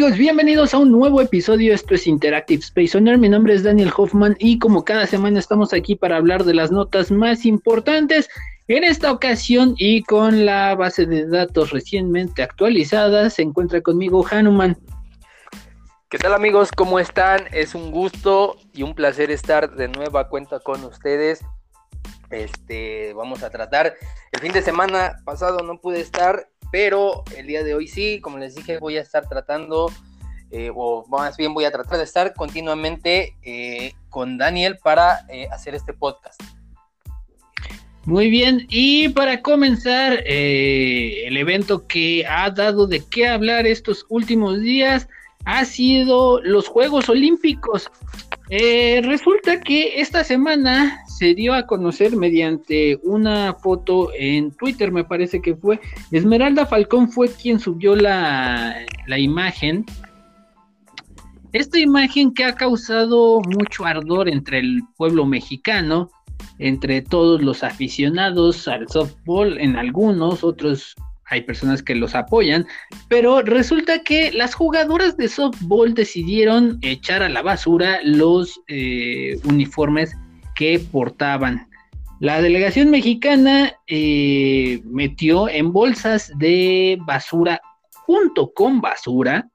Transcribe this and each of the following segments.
amigos? Bienvenidos a un nuevo episodio. Esto es Interactive Space Owner. Mi nombre es Daniel Hoffman y como cada semana estamos aquí para hablar de las notas más importantes. En esta ocasión y con la base de datos recientemente actualizada, se encuentra conmigo Hanuman. ¿Qué tal amigos? ¿Cómo están? Es un gusto y un placer estar de nueva cuenta con ustedes. Este, vamos a tratar. El fin de semana pasado no pude estar, pero el día de hoy sí, como les dije, voy a estar tratando, eh, o más bien voy a tratar de estar continuamente eh, con Daniel para eh, hacer este podcast. Muy bien, y para comenzar, el evento que ha dado de qué hablar estos últimos días ha sido los Juegos Olímpicos. Resulta que esta semana se dio a conocer mediante una foto en Twitter, me parece que fue. Esmeralda Falcón fue quien subió la, la imagen. Esta imagen que ha causado mucho ardor entre el pueblo mexicano, entre todos los aficionados al softball, en algunos, otros hay personas que los apoyan, pero resulta que las jugadoras de softball decidieron echar a la basura los eh, uniformes que portaban. La delegación mexicana eh, metió en bolsas de basura, junto con basura,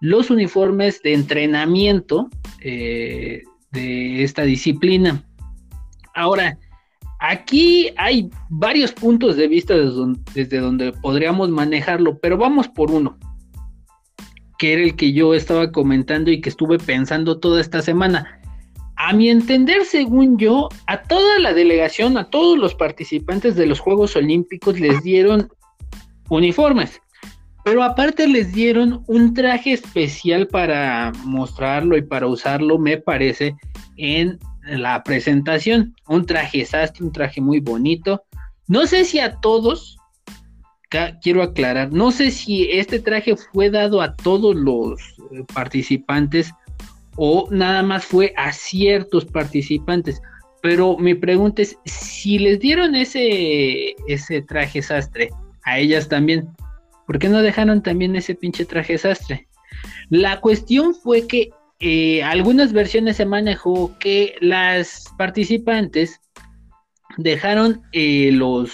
los uniformes de entrenamiento eh, de esta disciplina. Ahora, Aquí hay varios puntos de vista desde donde, podríamos manejarlo, pero vamos por uno, que era el que yo estaba comentando y que estuve pensando toda esta semana. A mi entender, según yo, a toda la delegación, a todos los participantes de los Juegos Olímpicos les dieron uniformes, pero aparte les dieron un traje especial para mostrarlo y para usarlo, me parece, en la presentación. Un traje sastre, un traje muy bonito. No sé si a todos, quiero aclarar, no sé si este traje fue dado a todos los eh, participantes o nada más fue a ciertos participantes. Pero mi pregunta es, si les dieron ese, ese traje sastre a ellas también, ¿por qué no dejaron también ese pinche traje sastre? La cuestión fue que eh, algunas versiones se manejó que las participantes dejaron eh, los,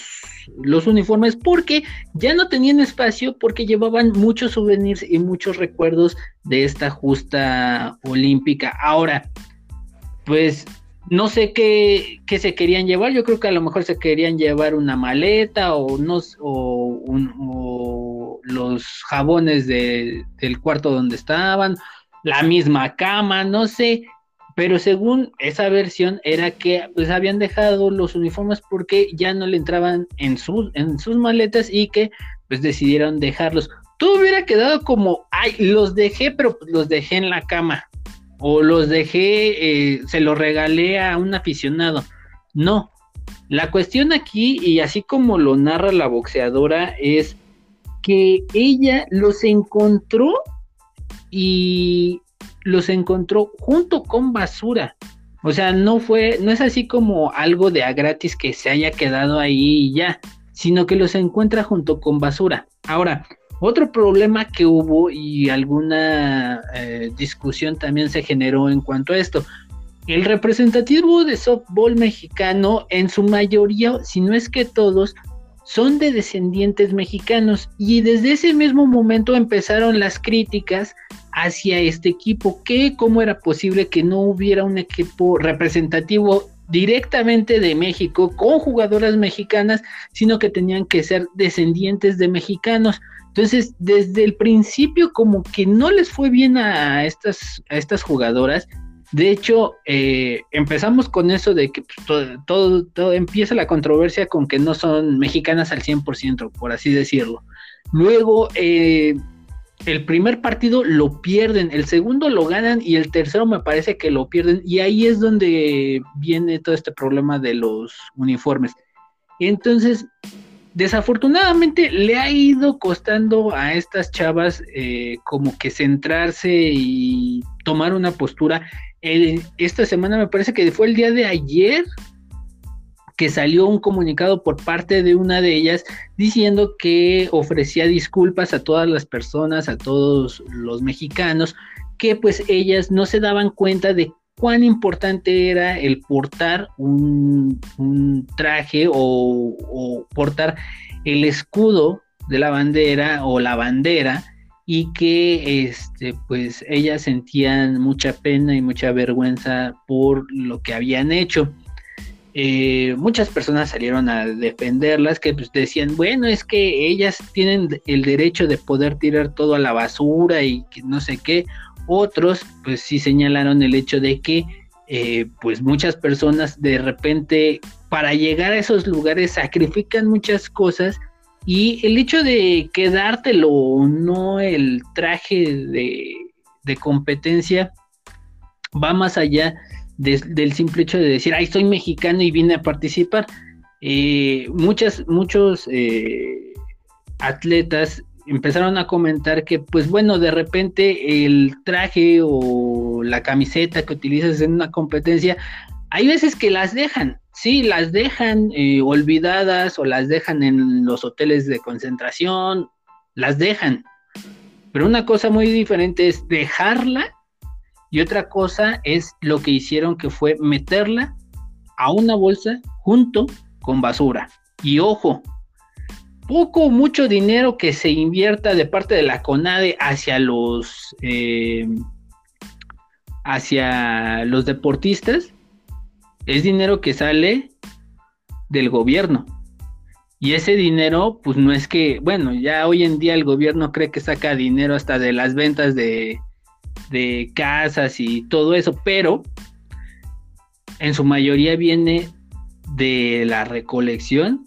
los uniformes porque ya no tenían espacio porque llevaban muchos souvenirs y muchos recuerdos de esta justa olímpica. Ahora, pues no sé qué, se querían llevar. Yo creo que a lo mejor se querían llevar una maleta o, o los jabones de, del cuarto donde estaban la misma cama, no sé, pero según esa versión era que pues habían dejado los uniformes porque ya no le entraban en sus, en sus maletas y que pues decidieron dejarlos. Todo hubiera quedado como, ay, los dejé, pero pues, los dejé en la cama. O los dejé, eh, se los regalé a un aficionado. No. La cuestión aquí, y así como lo narra la boxeadora, es que ella los encontró y los encontró junto con basura. O sea, no fue, no es así como algo de a gratis que se haya quedado ahí y ya, sino que los encuentra junto con basura. Ahora, otro problema que hubo y alguna eh, discusión también se generó en cuanto a esto. El representativo de softball mexicano, en su mayoría, si no es que todos, son de descendientes mexicanos y desde ese mismo momento empezaron las críticas hacia este equipo, que cómo era posible que no hubiera un equipo representativo directamente de México con jugadoras mexicanas, sino que tenían que ser descendientes de mexicanos. Entonces, desde el principio como que no les fue bien a estas, a estas jugadoras. De hecho, eh, empezamos con eso de que pues, todo, todo, empieza la controversia con que no son mexicanas al 100%, por así decirlo. Luego, eh, el primer partido lo pierden, el segundo lo ganan y el tercero me parece que lo pierden y ahí es donde viene todo este problema de los uniformes. Entonces, desafortunadamente le ha ido costando a estas chavas eh, como que centrarse y tomar una postura. esta semana me parece que fue el día de ayer que salió un comunicado por parte de una de ellas diciendo que ofrecía disculpas a todas las personas, a todos los mexicanos, que pues ellas no se daban cuenta de cuán importante era el portar un, traje o, portar el escudo de la bandera o la bandera y que este pues ellas sentían mucha pena y mucha vergüenza por lo que habían hecho. Eh, muchas personas salieron a defenderlas que pues, decían, bueno, es que ellas tienen el derecho de poder tirar todo a la basura y que no sé qué. Otros pues sí señalaron el hecho de que eh, pues muchas personas de repente para llegar a esos lugares sacrifican muchas cosas y el hecho de quedártelo o no el traje de, de competencia va más allá del simple hecho de decir, ay, soy mexicano y vine a participar. Eh, muchas, muchos eh, atletas empezaron a comentar que, pues bueno, de repente el traje o la camiseta que utilizas en una competencia, hay veces que las dejan, sí, las dejan eh, olvidadas o las dejan en los hoteles de concentración, las dejan. Pero una cosa muy diferente es dejarla y otra cosa es lo que hicieron que fue meterla a una bolsa junto con basura. Y ojo, poco mucho dinero que se invierta de parte de la CONADE hacia los eh, hacia los deportistas es dinero que sale del gobierno. Y ese dinero, pues no es que, bueno, ya hoy en día el gobierno cree que saca dinero hasta de las ventas de, de casas y todo eso, pero en su mayoría viene de la recolección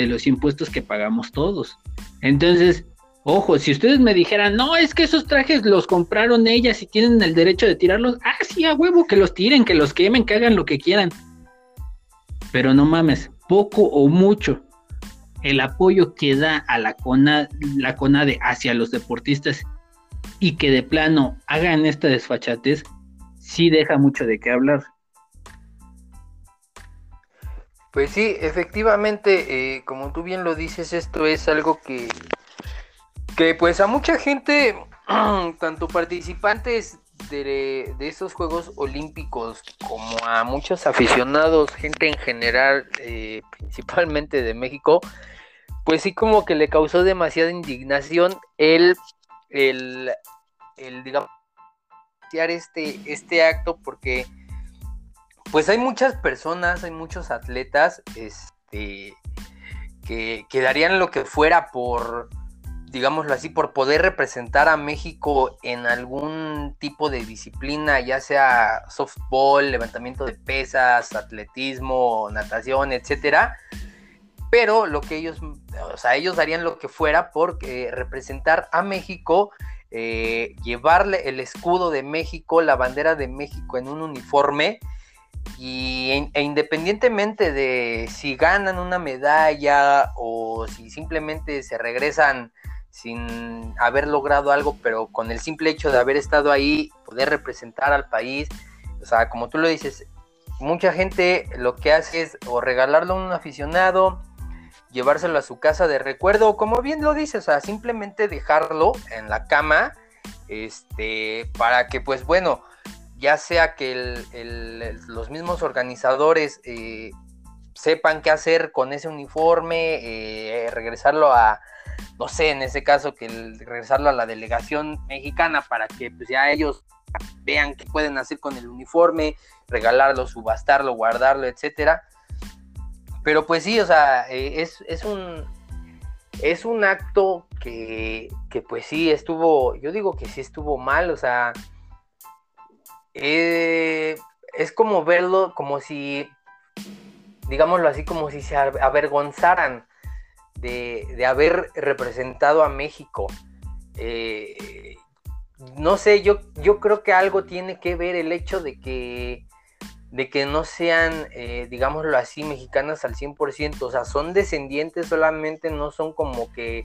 de los impuestos que pagamos todos. Entonces, ojo, si ustedes me dijeran, no, es que esos trajes los compraron ellas y tienen el derecho de tirarlos, ah, sí, a huevo, que los tiren, que los quemen, que hagan lo que quieran. Pero no mames, poco o mucho el apoyo que da a la, CONA, la CONADE hacia los deportistas y que de plano hagan esta desfachatez, sí deja mucho de qué hablar. Pues sí, efectivamente, eh, como tú bien lo dices, esto es algo que, que pues a mucha gente, tanto participantes de, de estos Juegos Olímpicos como a muchos aficionados, gente en general, eh, principalmente de México, pues sí como que le causó demasiada indignación el el, el digamos, este, este acto porque pues hay muchas personas, hay muchos atletas este, que, que darían lo que fuera por, digámoslo así, por poder representar a México en algún tipo de disciplina, ya sea softball, levantamiento de pesas, atletismo, natación, etcétera. Pero lo que ellos o sea, ellos darían lo que fuera por representar a México, eh, llevarle el escudo de México, la bandera de México en un uniforme. Y, e independientemente de si ganan una medalla o si simplemente se regresan sin haber logrado algo, pero con el simple hecho de haber estado ahí, poder representar al país, o sea, como tú lo dices, mucha gente lo que hace es o regalarlo a un aficionado, llevárselo a su casa de recuerdo, como bien lo dices, o sea, simplemente dejarlo en la cama, este, para que pues bueno, ya sea que los mismos organizadores eh, sepan qué hacer con ese uniforme, eh, regresarlo a, no sé, en ese caso, que regresarlo a la delegación mexicana para que pues ya ellos vean qué pueden hacer con el uniforme, regalarlo, subastarlo, guardarlo, etcétera. Pero pues sí, o sea, eh, es, un, es un acto que, pues sí estuvo, yo digo que sí estuvo mal, o sea, eh, es como verlo como si, digámoslo así, como si se avergonzaran de, de haber representado a México. Eh, no sé, yo, yo creo que algo tiene que ver el hecho de que de que no sean, eh, digámoslo así, mexicanas al 100%, o sea, son descendientes solamente, no son como que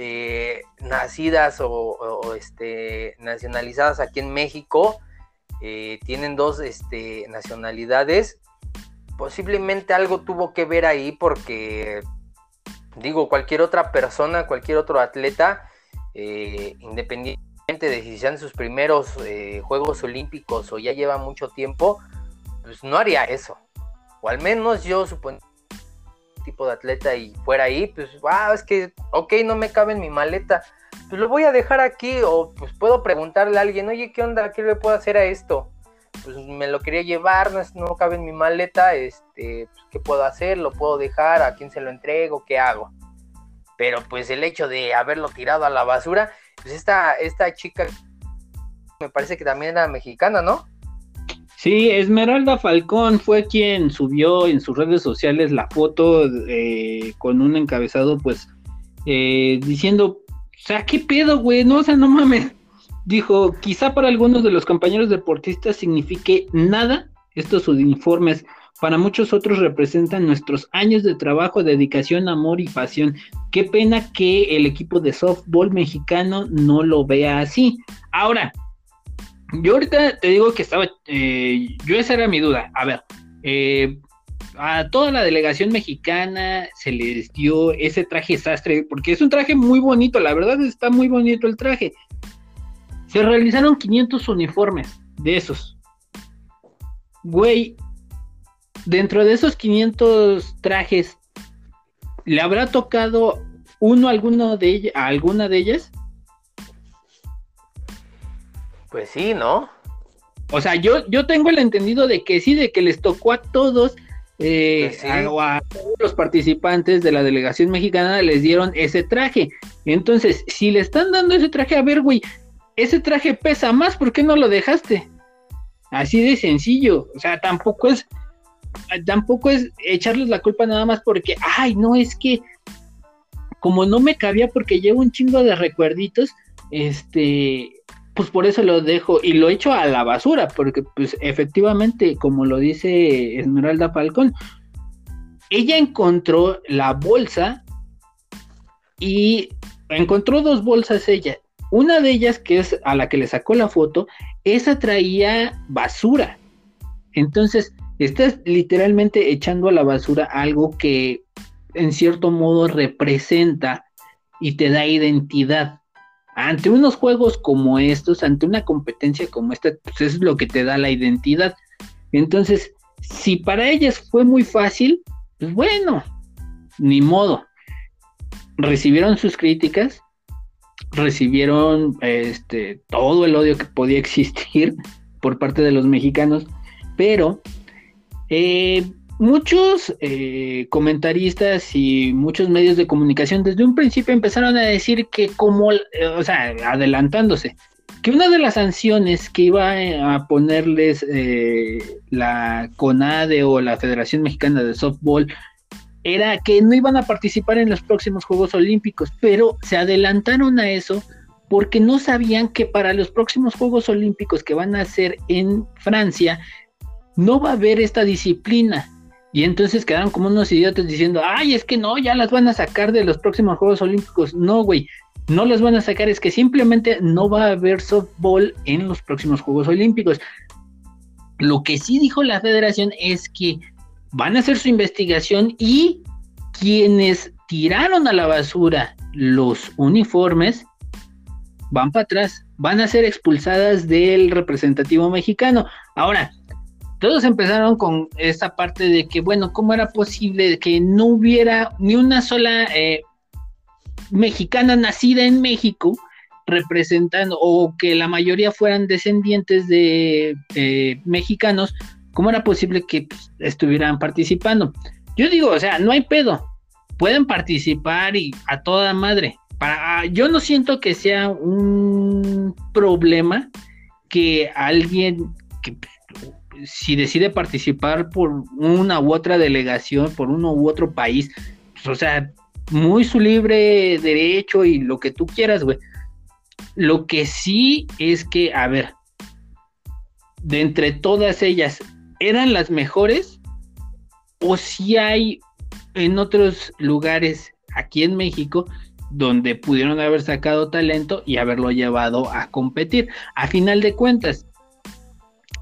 eh, nacidas o, este, nacionalizadas aquí en México, eh, tienen dos este, nacionalidades posiblemente algo tuvo que ver ahí porque, digo, cualquier otra persona, cualquier otro atleta, eh, independientemente de si sean sus primeros Juegos Olímpicos o ya lleva mucho tiempo, pues no haría eso. O al menos yo supongo tipo de atleta y fuera ahí, pues, ah, es que, ok, no me cabe en mi maleta, pues lo voy a dejar aquí o pues puedo preguntarle a alguien, oye, ¿qué onda? ¿Qué le puedo hacer a esto? Pues me lo quería llevar, no, cabe en mi maleta, este, pues, ¿qué puedo hacer? ¿Lo puedo dejar? ¿A quién se lo entrego? ¿Qué hago? Pero pues el hecho de haberlo tirado a la basura, pues esta, esta chica me parece que también era mexicana, ¿no? Sí, Esmeralda Falcón fue quien subió en sus redes sociales la foto eh, con un encabezado, pues, eh, diciendo, o sea, ¿qué pedo, güey? No, o sea, no mames. Dijo, quizá para algunos de los compañeros deportistas signifique nada estos uniformes. Para muchos otros representan nuestros años de trabajo, dedicación, amor y pasión. Qué pena que el equipo de softball mexicano no lo vea así. Ahora, yo ahorita te digo que estaba, eh, yo esa era mi duda. A ver, eh, a toda la delegación mexicana se les dio ese traje sastre, porque es un traje muy bonito, la verdad está muy bonito el traje. Se realizaron 500 uniformes de esos. Güey, dentro de esos 500 trajes, ¿le habrá tocado uno alguno de a alguna de ellas? Pues sí, ¿no? O sea, yo, yo tengo el entendido de que sí, de que les tocó a todos eh, pues a, los participantes de la delegación mexicana les dieron ese traje. Entonces, si le están dando ese traje, a ver, güey, ese traje pesa más, ¿por qué no lo dejaste? Así de sencillo. O sea, tampoco es, tampoco es echarles la culpa nada más porque, ay, no, es que como no me cabía porque llevo un chingo de recuerditos, este, pues por eso lo dejo y lo echo a la basura, porque pues efectivamente, como lo dice Esmeralda Falcón, ella encontró la bolsa y encontró dos bolsas ella. Una de ellas, que es a la que le sacó la foto, esa traía basura. Entonces, estás literalmente echando a la basura algo que en cierto modo representa y te da identidad ante unos juegos como estos, ante una competencia como esta, pues es lo que te da la identidad. Entonces, si para ellas fue muy fácil, pues bueno, ni modo. Recibieron sus críticas, recibieron este todo el odio que podía existir por parte de los mexicanos, pero eh, muchos eh, comentaristas y muchos medios de comunicación desde un principio empezaron a decir que como, eh, o sea, adelantándose, que una de las sanciones que iba eh, a ponerles la CONADE o la Federación Mexicana de Softball era que no iban a participar en los próximos Juegos Olímpicos, pero se adelantaron a eso porque no sabían que para los próximos Juegos Olímpicos que van a ser en Francia, no va a haber esta disciplina. Y entonces quedaron como unos idiotas diciendo, ay, es que no, ya las van a sacar de los próximos Juegos Olímpicos. No, güey, no las van a sacar, es que simplemente no va a haber softball en los próximos Juegos Olímpicos. Lo que sí dijo la federación es que van a hacer su investigación y quienes tiraron a la basura los uniformes van para atrás, van a ser expulsadas del representativo mexicano. Ahora, todos empezaron con esta parte de que, bueno, ¿cómo era posible que no hubiera ni una sola eh, mexicana nacida en México representando o que la mayoría fueran descendientes de mexicanos? ¿Cómo era posible que pues, estuvieran participando? Yo digo, o sea, no hay pedo, pueden participar y a toda madre. Para, yo no siento que sea un problema que alguien que si decide participar por una u otra delegación, por uno u otro país, pues, o sea, muy su libre derecho y lo que tú quieras, güey. Lo que sí es que, a ver, de entre todas ellas, ¿eran las mejores? ¿O si hay en otros lugares aquí en México donde pudieron haber sacado talento y haberlo llevado a competir? A final de cuentas,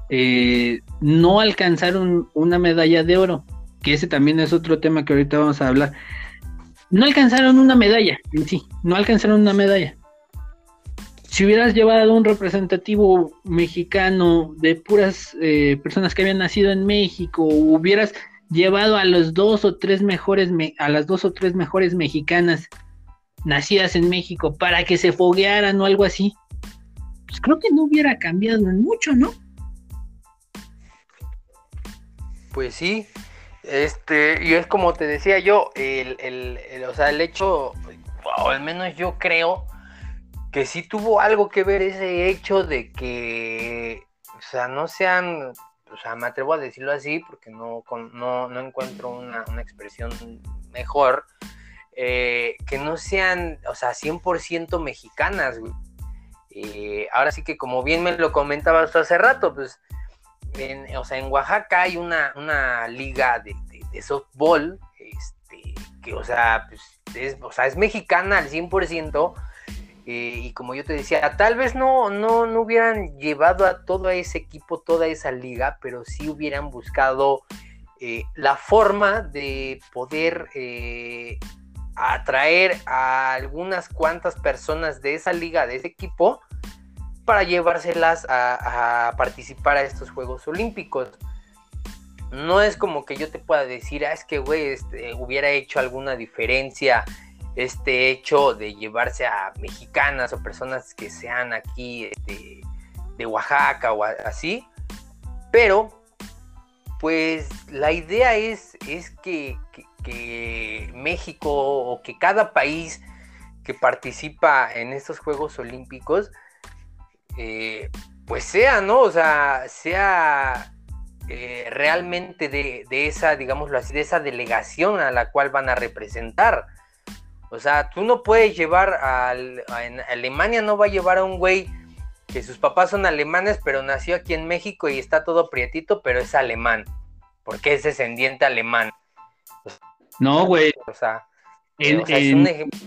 eh, no alcanzaron una medalla de oro, que ese también es otro tema que ahorita vamos a hablar. No alcanzaron una medalla en sí, no alcanzaron una medalla. Si hubieras llevado un representativo mexicano de puras eh, personas que habían nacido en México, hubieras llevado a los dos o tres mejores, a las dos o tres mejores mexicanas nacidas en México para que se foguearan o algo así, pues creo que no hubiera cambiado mucho, ¿no? Pues sí, este, y es como te decía yo, el, el, o sea, el hecho, o al menos yo creo que sí tuvo algo que ver ese hecho de que, o sea, no sean, o sea, me atrevo a decirlo así porque no, no, no encuentro una, expresión mejor, eh, que no sean, o sea, 100% mexicanas, güey. Eh, ahora sí que como bien me lo comentabas hace rato, pues en, o sea, en Oaxaca hay una, una liga de, softball, este, que, o sea, pues, es, o sea, es mexicana al 100%, eh, y como yo te decía, tal vez no, no, no hubieran llevado a todo ese equipo, toda esa liga, pero sí hubieran buscado eh, la forma de poder eh, atraer a algunas cuantas personas de esa liga, de ese equipo, para llevárselas a, participar a estos Juegos Olímpicos. No es como que yo te pueda decir, ah, es que, güey, este, hubiera hecho alguna diferencia este hecho de llevarse a mexicanas o personas que sean aquí este, de Oaxaca o así. Pero, pues la idea es, es que, que México o que cada país que participa en estos Juegos Olímpicos eh, pues sea, ¿no? O sea, sea eh, realmente de, esa, digámoslo así, de esa delegación a la cual van a representar. O sea, tú no puedes llevar a, en Alemania no va a llevar a un güey que sus papás son alemanes, pero nació aquí en México y está todo prietito, pero es alemán, porque es descendiente alemán. no, güey. O sea, es un ejemplo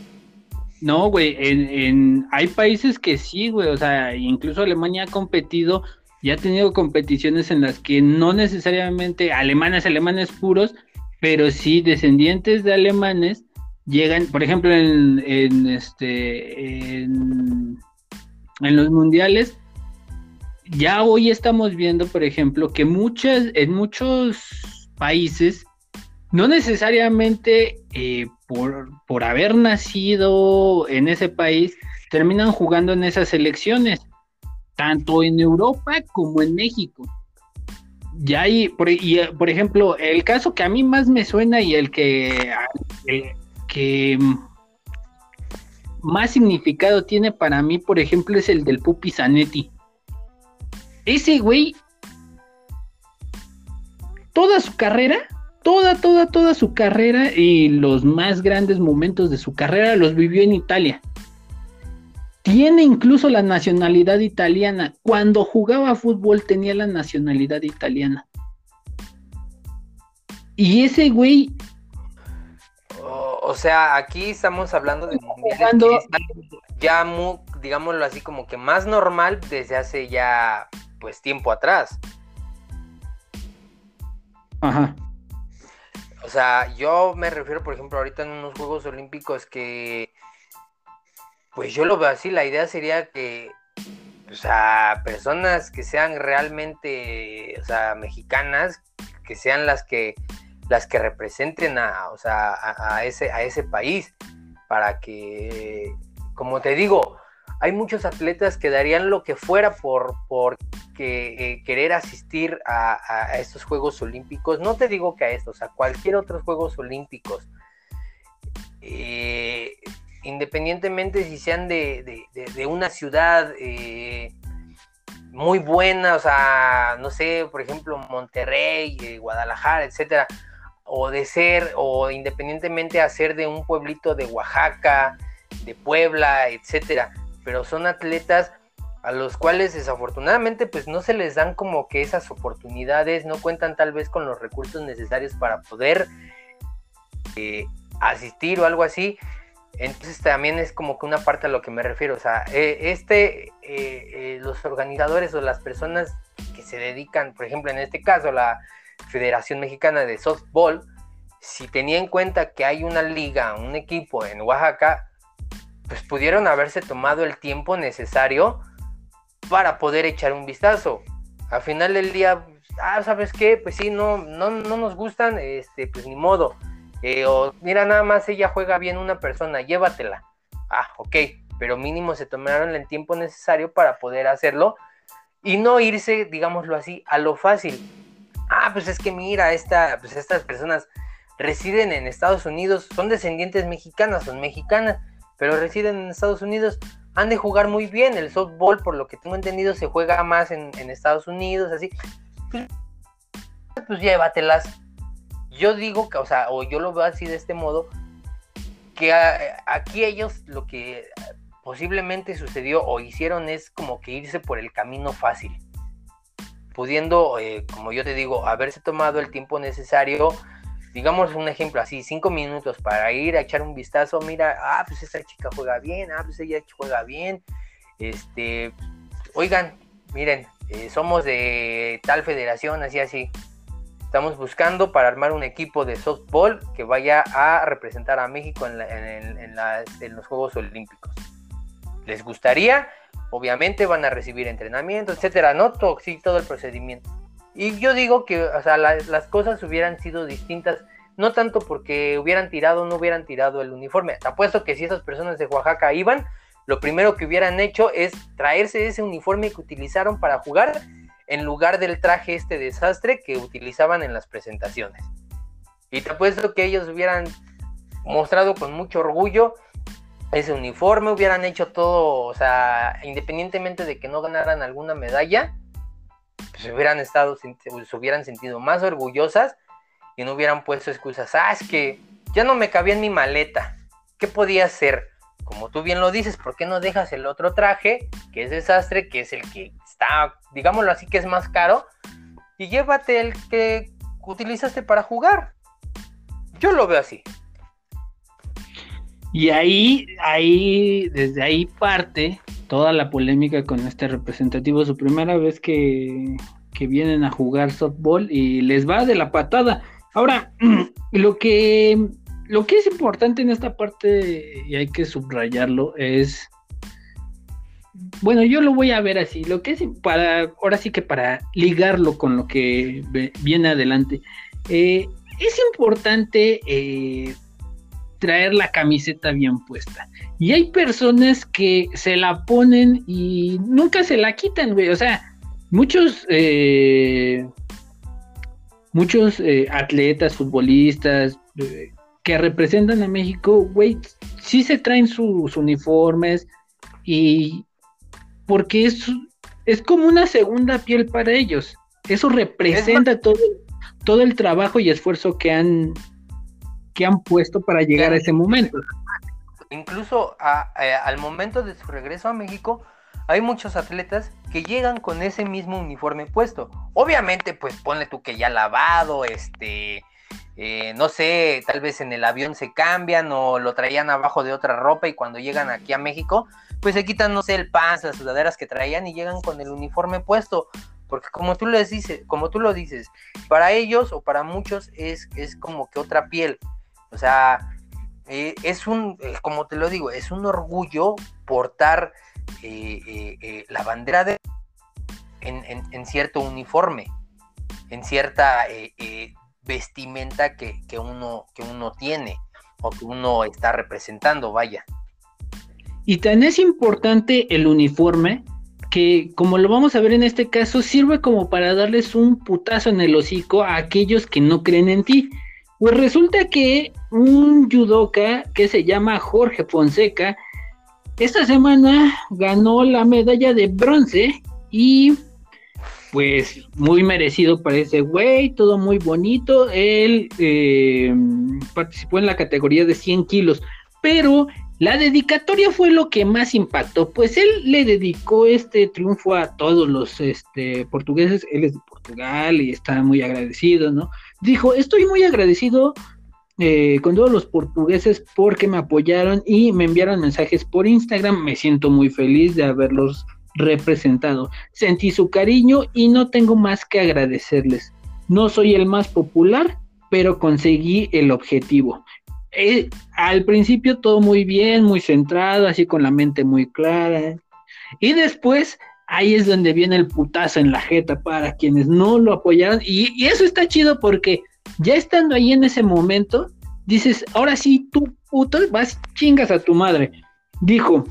no, güey, en, hay países que sí, güey, o sea, incluso Alemania ha competido y ha tenido competiciones en las que no necesariamente alemanes, alemanes puros, pero sí descendientes de alemanes llegan, por ejemplo, en, en este, en, en los mundiales, ya hoy estamos viendo, por ejemplo, que muchas, en muchos países no necesariamente eh, por, haber nacido en ese país, terminan jugando en esas elecciones, tanto en Europa como en México. Ya hay, por, y, por ejemplo, el caso que a mí más me suena y el que, que más significado tiene para mí, por ejemplo, es el del Pupi Zanetti. Ese güey, toda su carrera toda, toda, toda su carrera y los más grandes momentos de su carrera los vivió en Italia. Tiene incluso la nacionalidad italiana. Cuando jugaba fútbol tenía la nacionalidad italiana. Y ese güey... O, sea, aquí estamos hablando de ya, digámoslo así, como que más normal desde hace ya, pues, tiempo atrás. Ajá. O sea, yo me refiero, por ejemplo, ahorita en unos Juegos Olímpicos que, pues yo lo veo así, la idea sería que, o sea, personas que sean realmente, o sea, mexicanas, que sean las que, las que representen a, o sea, a, ese, a ese país, para que, como te digo, hay muchos atletas que darían lo que fuera por, por eh, querer asistir a, estos Juegos Olímpicos. No te digo que a estos, a cualquier otros Juegos Olímpicos. Eh, independientemente si sean de, una ciudad eh, muy buena, o sea, no sé, por ejemplo, Monterrey, Guadalajara, etcétera, o de ser, o independientemente a ser de un pueblito de Oaxaca, de Puebla, etcétera pero son atletas a los cuales desafortunadamente pues no se les dan como que esas oportunidades, no cuentan tal vez con los recursos necesarios para poder eh, asistir o algo así. Entonces también es como que una parte a lo que me refiero. O sea, eh, este, eh, los organizadores o las personas que se dedican, por ejemplo, en este caso, la Federación Mexicana de Softball, si tenía en cuenta que hay una liga, un equipo en Oaxaca, pues pudieron haberse tomado el tiempo necesario para poder echar un vistazo. Al final del día, ah, ¿sabes qué? Pues sí, no, no, no nos gustan, este, pues ni modo. Eh, o mira, nada más ella juega bien una persona, llévatela. Ah, ok, pero mínimo se tomaron el tiempo necesario para poder hacerlo y no irse, digámoslo así, a lo fácil. Ah, pues es que mira, pues estas personas residen en Estados Unidos, son descendientes mexicanas, son mexicanas, pero residen en Estados Unidos, han de jugar muy bien. El softball, por lo que tengo entendido, se juega más en, Estados Unidos, así. Pues, pues, llévatelas. Yo digo que, o sea, o yo lo veo así de este modo, que aquí ellos lo que posiblemente sucedió o hicieron es como que irse por el camino fácil, pudiendo, eh, como yo te digo, haberse tomado el tiempo necesario digamos un ejemplo así, cinco minutos para ir a echar un vistazo, mira, ah, pues esta chica juega bien, ah, pues ella juega bien, este, oigan, miren, eh, somos de tal federación, así, así, estamos buscando para armar un equipo de softball que vaya a representar a México en, en los Juegos Olímpicos. ¿Les gustaría? Obviamente van a recibir entrenamiento, etcétera, ¿no? Todo, sí, todo el procedimiento. Y yo digo que, o sea, las cosas hubieran sido distintas, no tanto porque hubieran tirado o no hubieran tirado el uniforme. Te apuesto que si esas personas de Oaxaca iban, lo primero que hubieran hecho es traerse ese uniforme que utilizaron para jugar en lugar del traje este desastre que utilizaban en las presentaciones. Y te apuesto que ellos hubieran mostrado con mucho orgullo ese uniforme, hubieran hecho todo, o sea, independientemente de que no ganaran alguna medalla, pues hubieran estado, se hubieran sentido más orgullosas y no hubieran puesto excusas. Ah, es que ya no me cabía en mi maleta. ¿Qué podía hacer? Como tú bien lo dices, ¿por qué no dejas el otro traje, que es desastre, que es el que está, digámoslo así, que es más caro, y llévate el que utilizaste para jugar? Yo lo veo así. Y ahí, ahí, desde ahí parte toda la polémica con este representativo, su primera vez que, vienen a jugar softball y les va de la patada. Ahora, lo que, lo que es importante en esta parte, y hay que subrayarlo, es, bueno, yo lo voy a ver así, lo que es para, ahora sí que para ligarlo con lo que viene adelante, eh, es importante eh, traer la camiseta bien puesta. Y hay personas que se la ponen y nunca se la quitan, güey. O sea, muchos, eh, muchos eh, atletas, futbolistas eh, que representan a México, güey, sí se traen sus uniformes y porque es, es como una segunda piel para ellos. Eso representa todo, todo el trabajo y esfuerzo que han que han puesto para llegar a ese momento. Incluso al momento de su regreso a México, hay muchos atletas que llegan con ese mismo uniforme puesto. Obviamente, pues ponle tú que ya lavado, este, eh, no sé, tal vez en el avión se cambian o lo traían abajo de otra ropa y cuando llegan aquí a México, pues se quitan, no sé, el pants, las sudaderas que traían y llegan con el uniforme puesto. Porque como tú les dices, como tú lo dices, para ellos o para muchos es, es como que otra piel. O sea, eh, es un, eh, como te lo digo, es un orgullo portar eh, la bandera de, en, cierto uniforme, en cierta vestimenta que, uno, que uno tiene o que uno está representando, vaya. Y tan es importante el uniforme que, como lo vamos a ver en este caso, sirve como para darles un putazo en el hocico a aquellos que no creen en ti. Pues resulta que un judoka que se llama Jorge Fonseca, esta semana ganó la medalla de bronce y pues muy merecido para ese güey, todo muy bonito. Él eh, participó en la categoría de 100 kilos, pero la dedicatoria fue lo que más impactó, pues él le dedicó este triunfo a todos los este, portugueses, él es de Portugal y está muy agradecido, ¿no? dijo, estoy muy agradecido eh, con todos los portugueses porque me apoyaron y me enviaron mensajes por Instagram. Me siento muy feliz de haberlos representado. Sentí su cariño y no tengo más que agradecerles. No soy el más popular, pero conseguí el objetivo. Eh, al principio todo muy bien, muy centrado, así con la mente muy clara. Y después ahí es donde viene el putazo en la jeta para quienes no lo apoyaron. Y, eso está chido porque ya estando ahí en ese momento, dices, ahora sí, tú puto, vas chingas a tu madre. Dijo,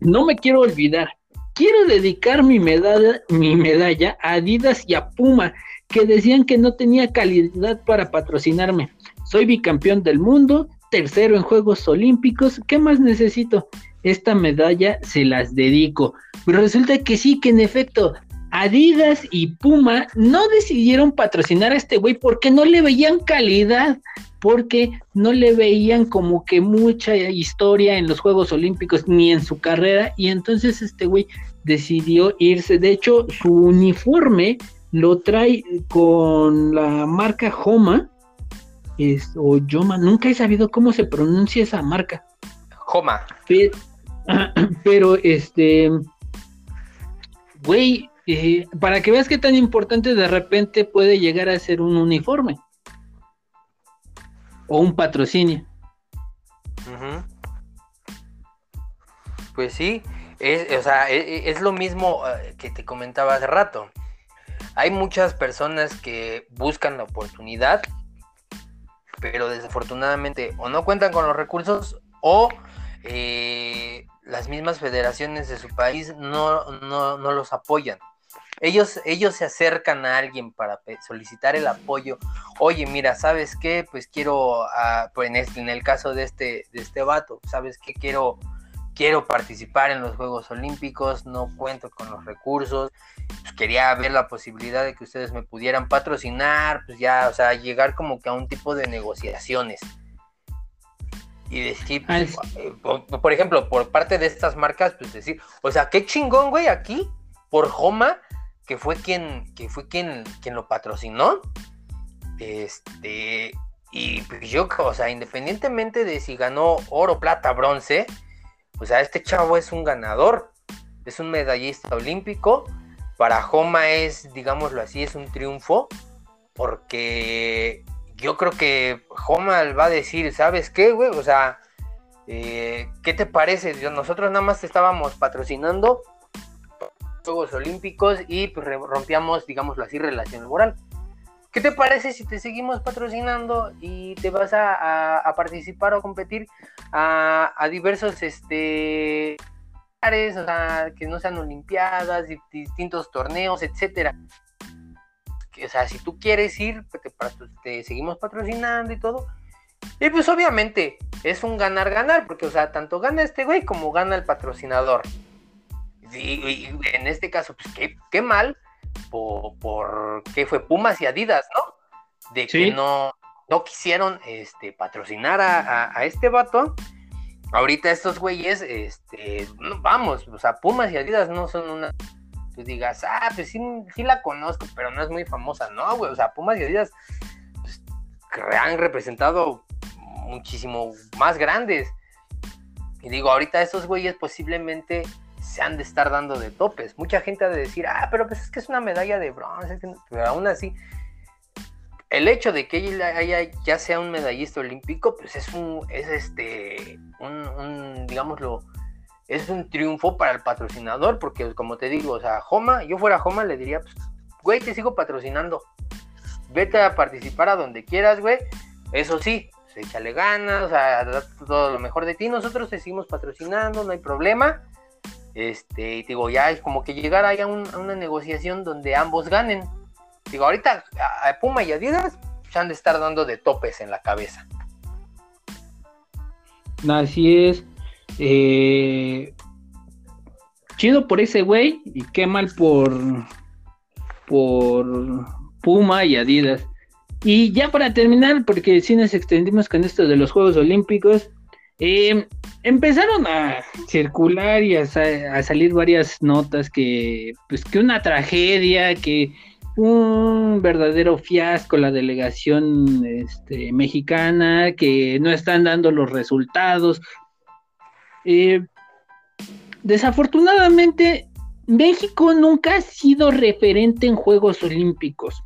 no me quiero olvidar, quiero dedicar mi medalla, mi medalla a Adidas y a Puma, que decían que no tenía calidad para patrocinarme. Soy bicampeón del mundo, tercero en Juegos Olímpicos, ¿qué más necesito? Esta medalla se las dedico. Pero resulta que sí, que en efecto, Adidas y Puma no decidieron patrocinar a este güey porque no le veían calidad, porque no le veían como que mucha historia en los Juegos Olímpicos ni en su carrera y entonces este güey decidió irse. De hecho, su uniforme lo trae con la marca Homa es, o Yoma, nunca he sabido cómo se pronuncia esa marca. Homa. Pero, este, güey, eh, para que veas qué tan importante de repente puede llegar a ser un uniforme o un patrocinio. Pues sí, es, o sea, es, e, es, lo mismo eh, que te comentaba hace rato. Hay muchas personas que buscan la oportunidad, pero desafortunadamente o no cuentan con los recursos o eh, las mismas federaciones de su país no, no, no los apoyan. Ellos, ellos se acercan a alguien para solicitar el apoyo. Oye, mira, ¿sabes qué? Pues quiero, ah, pues en, este, en el caso de este, de este vato, ¿sabes qué? Quiero, quiero participar en los Juegos Olímpicos, no cuento con los recursos, pues quería ver la posibilidad de que ustedes me pudieran patrocinar, pues ya, o sea, llegar como que a un tipo de negociaciones. Y decir, pues, eh, por, ejemplo, por parte de estas marcas, pues decir, o sea, qué chingón, güey, aquí, por Joma, que fue quien, que fue quien, quien lo patrocinó. Este, y pues yo, o sea, independientemente de si ganó oro, plata, bronce, o sea, este chavo es un ganador, es un medallista olímpico. Para Joma es, digámoslo así, es un triunfo, porque yo creo que Joma va a decir, ¿sabes qué, güey? O sea, eh, ¿qué te parece? Nosotros nada más te estábamos patrocinando Juegos Olímpicos y pues rompíamos, digámoslo así, relación laboral. ¿Qué te parece si te seguimos patrocinando y te vas a, participar o competir a, diversos este, o sea, que no sean olimpiadas, distintos torneos, etcétera? O sea, si tú quieres ir, pues te, te seguimos patrocinando y todo. Y pues obviamente es un ganar-ganar, porque, o sea, tanto gana este güey como gana el patrocinador. Y, en este caso, pues qué, qué mal por, por qué fue Pumas y Adidas, ¿no? De que no, no quisieron este, patrocinar a, este vato. Ahorita estos güeyes, este, vamos, o sea, Pumas y Adidas no son una. Digas, ah, pues sí, sí la conozco, pero no es muy famosa, ¿no, güey? O sea, Pumas y Adidas pues, han representado muchísimo más grandes. Y digo, ahorita estos güeyes posiblemente se han de estar dando de topes. Mucha gente ha de decir, ah, pero pues es que es una medalla de bronce, pero aún así, el hecho de que ella ya sea un medallista olímpico, pues es un, es este, un, digámoslo, es un triunfo para el patrocinador, porque como te digo, o sea, Joma, yo fuera Joma, le diría, pues, güey, te sigo patrocinando, vete a participar a donde quieras, güey, eso sí, pues, échale ganas, o sea, todo lo mejor de ti, nosotros te seguimos patrocinando, no hay problema, este, y digo, ya es como que llegar ahí a, una negociación donde ambos ganen. Digo, ahorita a, Puma y Adidas se han de estar dando de topes en la cabeza. Así es. Eh, chido por ese güey y qué mal por por Puma y Adidas. Y ya para terminar, porque si nos extendimos con esto de los Juegos Olímpicos, eh, empezaron a circular y a, salir varias notas que, pues, que una tragedia, que un verdadero fiasco la delegación este, mexicana, que no están dando los resultados. Eh, desafortunadamente, México nunca ha sido referente en Juegos Olímpicos.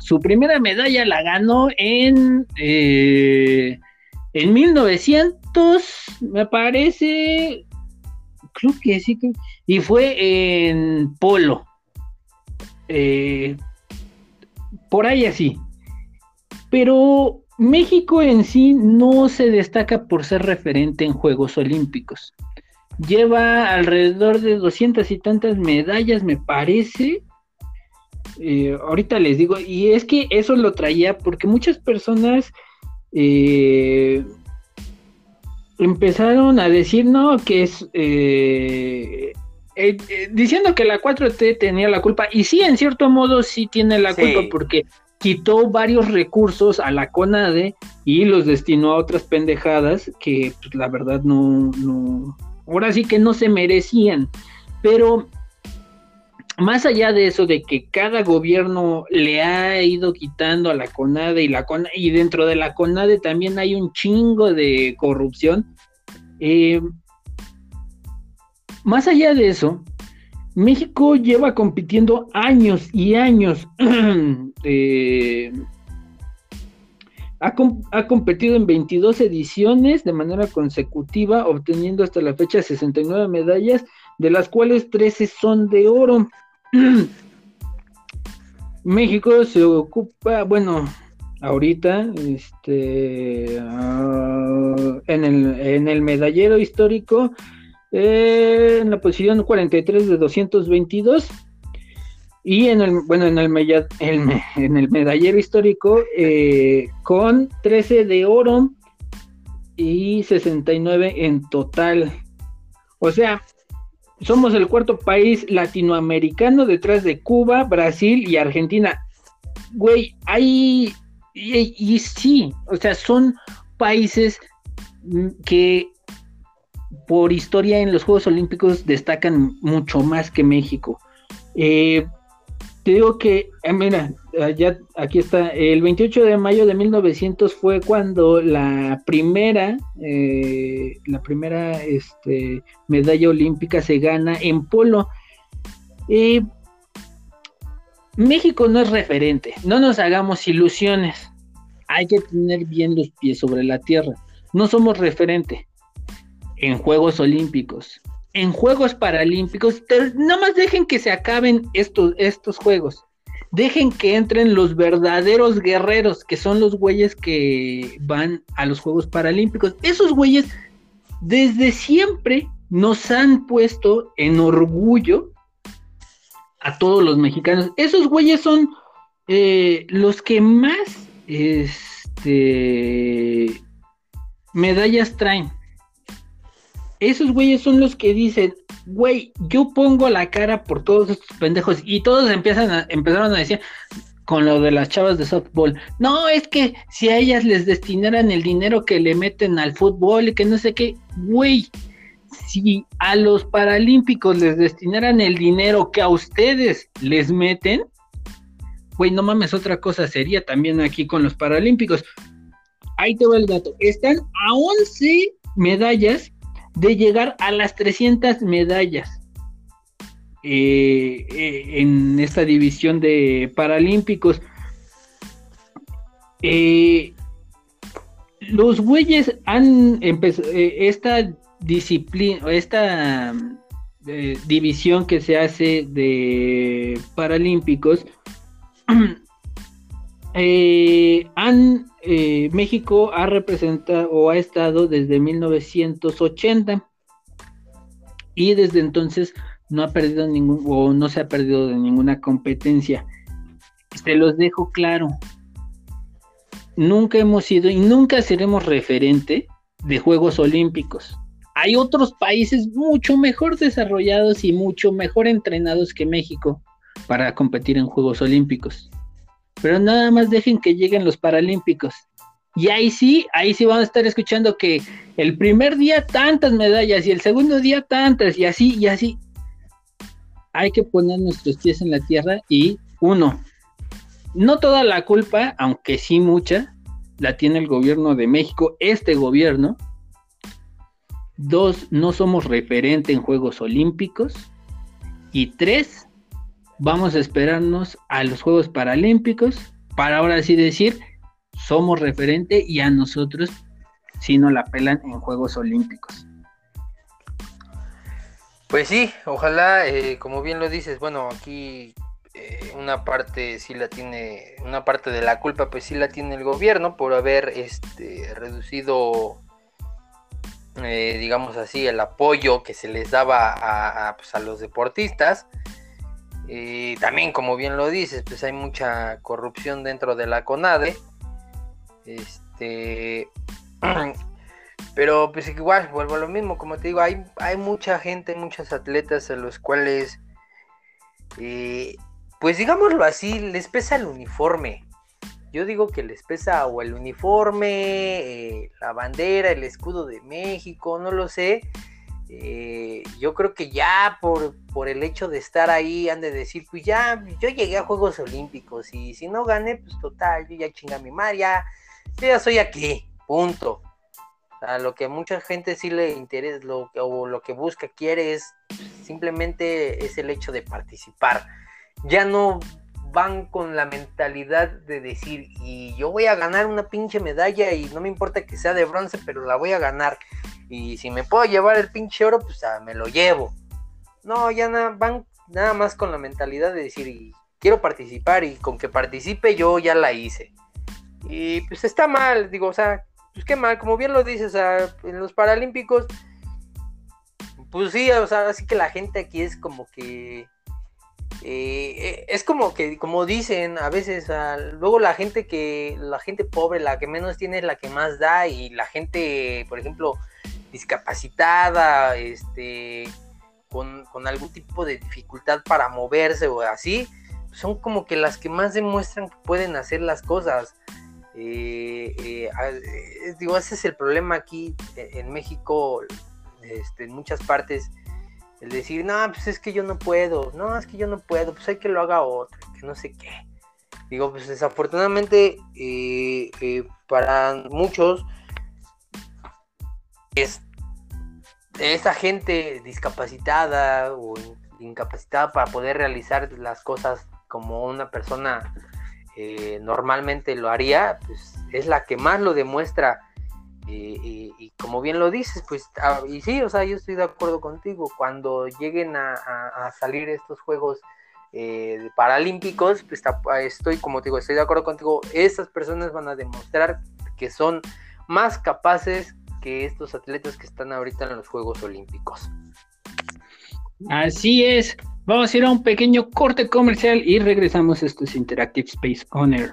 Su primera medalla la ganó en, eh, en 1900, me parece, creo que sí, y fue en polo. Eh, por ahí así. Pero México en sí no se destaca por ser referente en Juegos Olímpicos. Lleva alrededor de doscientas y tantas medallas, me parece. Eh, ahorita les digo, y es que eso lo traía porque muchas personas eh, empezaron a decir, no, que es... Eh, diciendo que la 4T tenía la culpa, y sí, en cierto modo sí tiene la culpa porque quitó varios recursos a la CONADE y los destinó a otras pendejadas que pues, la verdad no, no, ahora sí que no se merecían. Pero más allá de eso, de que cada gobierno le ha ido quitando a la CONADE y la CONADE, y dentro de la CONADE también hay un chingo de corrupción. Eh, más allá de eso, México lleva compitiendo años y años. Eh, ha, competido en 22 ediciones de manera consecutiva, obteniendo hasta la fecha 69 medallas, de las cuales 13 son de oro. México se ocupa, bueno, ahorita, este, ah, en, el, en el medallero histórico, en la posición 43 de 222. Y en el, bueno, en el, en el medallero histórico, eh, con 13 de oro y 69 en total. O sea, somos el cuarto país latinoamericano detrás de Cuba, Brasil y Argentina. Güey, hay. y sí, o sea, son países que por historia en los Juegos Olímpicos destacan mucho más que México. Eh, te digo que, eh, mira, eh, ya aquí está, el 28 de mayo de 1900 fue cuando la primera, la primera este, medalla olímpica se gana en polo. México no es referente, no nos hagamos ilusiones, hay que tener bien los pies sobre la tierra, no somos referente en Juegos Olímpicos, en Juegos Paralímpicos, no más dejen que se acaben estos, estos Juegos. Dejen que entren los verdaderos guerreros, que son los güeyes que van a los Juegos Paralímpicos. Esos güeyes desde siempre nos han puesto en orgullo a todos los mexicanos. Esos güeyes son eh, los que más este, medallas traen esos güeyes son los que dicen, güey, yo pongo la cara por todos estos pendejos y todos empiezan a, empezaron a decir con lo de las chavas de softball, no, es que si a ellas les destinaran el dinero que le meten al fútbol y que no sé qué, güey, si a los paralímpicos les destinaran el dinero que a ustedes les meten, güey, no mames, otra cosa sería también aquí con los paralímpicos. Ahí te va el dato. Están a 11 medallas de llegar a las 300 medallas eh, eh, en esta división de Paralímpicos. Eh, los güeyes han empezado esta disciplina, esta división que se hace de Paralímpicos. han eh, México ha representado o ha estado desde 1980 y desde entonces no ha perdido ningún o no se ha perdido de ninguna competencia. Se los dejo claro. Nunca hemos sido y nunca seremos referente de Juegos Olímpicos. Hay otros países mucho mejor desarrollados y mucho mejor entrenados que México para competir en Juegos Olímpicos pero nada más dejen que lleguen los Paralímpicos. Y ahí sí, ahí sí van a estar escuchando que el primer día tantas medallas y el segundo día tantas y así y así. Hay que poner nuestros pies en la tierra y uno, no toda la culpa, aunque sí mucha, la tiene el gobierno de México, este gobierno. Dos, no somos referente en Juegos Olímpicos. Y tres, vamos a esperarnos a los Juegos Paralímpicos para ahora sí decir, somos referente y a nosotros si no la pelan en Juegos Olímpicos. Pues sí, ojalá, eh, como bien lo dices, bueno, aquí eh, una parte sí la tiene, una parte de la culpa pues sí la tiene el gobierno por haber este, reducido, eh, digamos así, el apoyo que se les daba a, pues, a los deportistas. También, como bien lo dices, pues hay mucha corrupción dentro de la CONADE. Este, pero pues igual, vuelvo a lo mismo, como te digo, hay, hay mucha gente, muchos atletas a los cuales eh, pues digámoslo así, les pesa el uniforme. Yo digo que les pesa o el uniforme, eh, la bandera, el escudo de México, no lo sé. Eh, yo creo que ya por, por, el hecho de estar ahí han de decir, pues ya, yo llegué a Juegos Olímpicos y si no gané, pues total, yo ya chinga mi mar, ya, yo ya soy aquí, punto. O lo que a mucha gente sí le interesa, lo, o lo que busca, quiere es simplemente es el hecho de participar ya no van con la mentalidad de decir, y yo voy a ganar una pinche medalla y no me importa que sea de bronce, pero la voy a ganar. Y si me puedo llevar el pinche oro, pues ah, me lo llevo. No, ya van nada más con la mentalidad de decir, quiero participar y con que participe yo ya la hice. Y pues está mal, digo, o sea, pues qué mal, como bien lo dices, o sea, en los Paralímpicos, pues sí, o sea, así que la gente aquí es como que eh, es como que, como dicen a veces, luego la gente que, la gente pobre, la que menos tiene es la que más da y la gente, por ejemplo, discapacitada, este, con, algún tipo de dificultad para moverse o así, son como que las que más demuestran que pueden hacer las cosas. Eh, eh, digo, ese es el problema aquí en México, este, en muchas partes el decir, no, pues es que yo no puedo, no, es que yo no puedo, pues hay que lo haga otro, que no sé qué. Digo, pues desafortunadamente eh, eh, para muchos es esa gente discapacitada o incapacitada para poder realizar las cosas como una persona eh, normalmente lo haría, pues es la que más lo demuestra. Y, como bien lo dices, pues, ah, y sí, o sea, yo estoy de acuerdo contigo, cuando lleguen a, salir estos Juegos eh, Paralímpicos, pues estoy, como te digo, estoy de acuerdo contigo, estas personas van a demostrar que son más capaces que estos atletas que están ahorita en los Juegos Olímpicos. Así es, vamos a ir a un pequeño corte comercial y regresamos. Esto es Interactive Space Owner.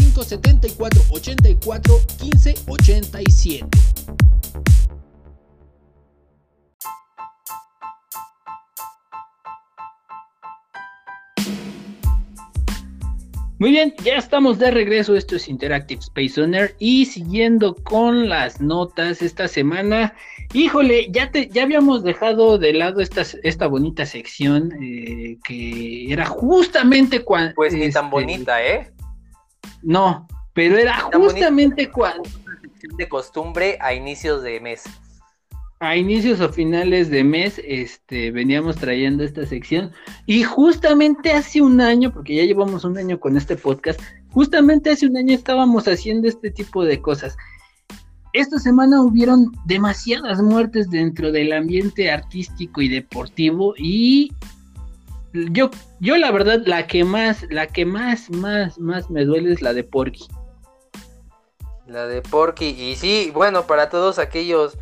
74 84 15 87. Muy bien, ya estamos de regreso. Esto es Interactive Space Owner y siguiendo con las notas esta semana. Híjole, ya te, ya habíamos dejado de lado esta, esta bonita sección eh, que era justamente cuando. Pues ni tan este, bonita, ¿eh? No, pero era justamente cuando... De costumbre a inicios de mes. A inicios o finales de mes, este, veníamos trayendo esta sección. Y justamente hace un año, porque ya llevamos un año con este podcast, justamente hace un año estábamos haciendo este tipo de cosas. Esta semana hubieron demasiadas muertes dentro del ambiente artístico y deportivo y yo, yo la verdad, la que más, la que más, más, más me duele es la de Porky. La de Porky, y sí, bueno, para todos aquellos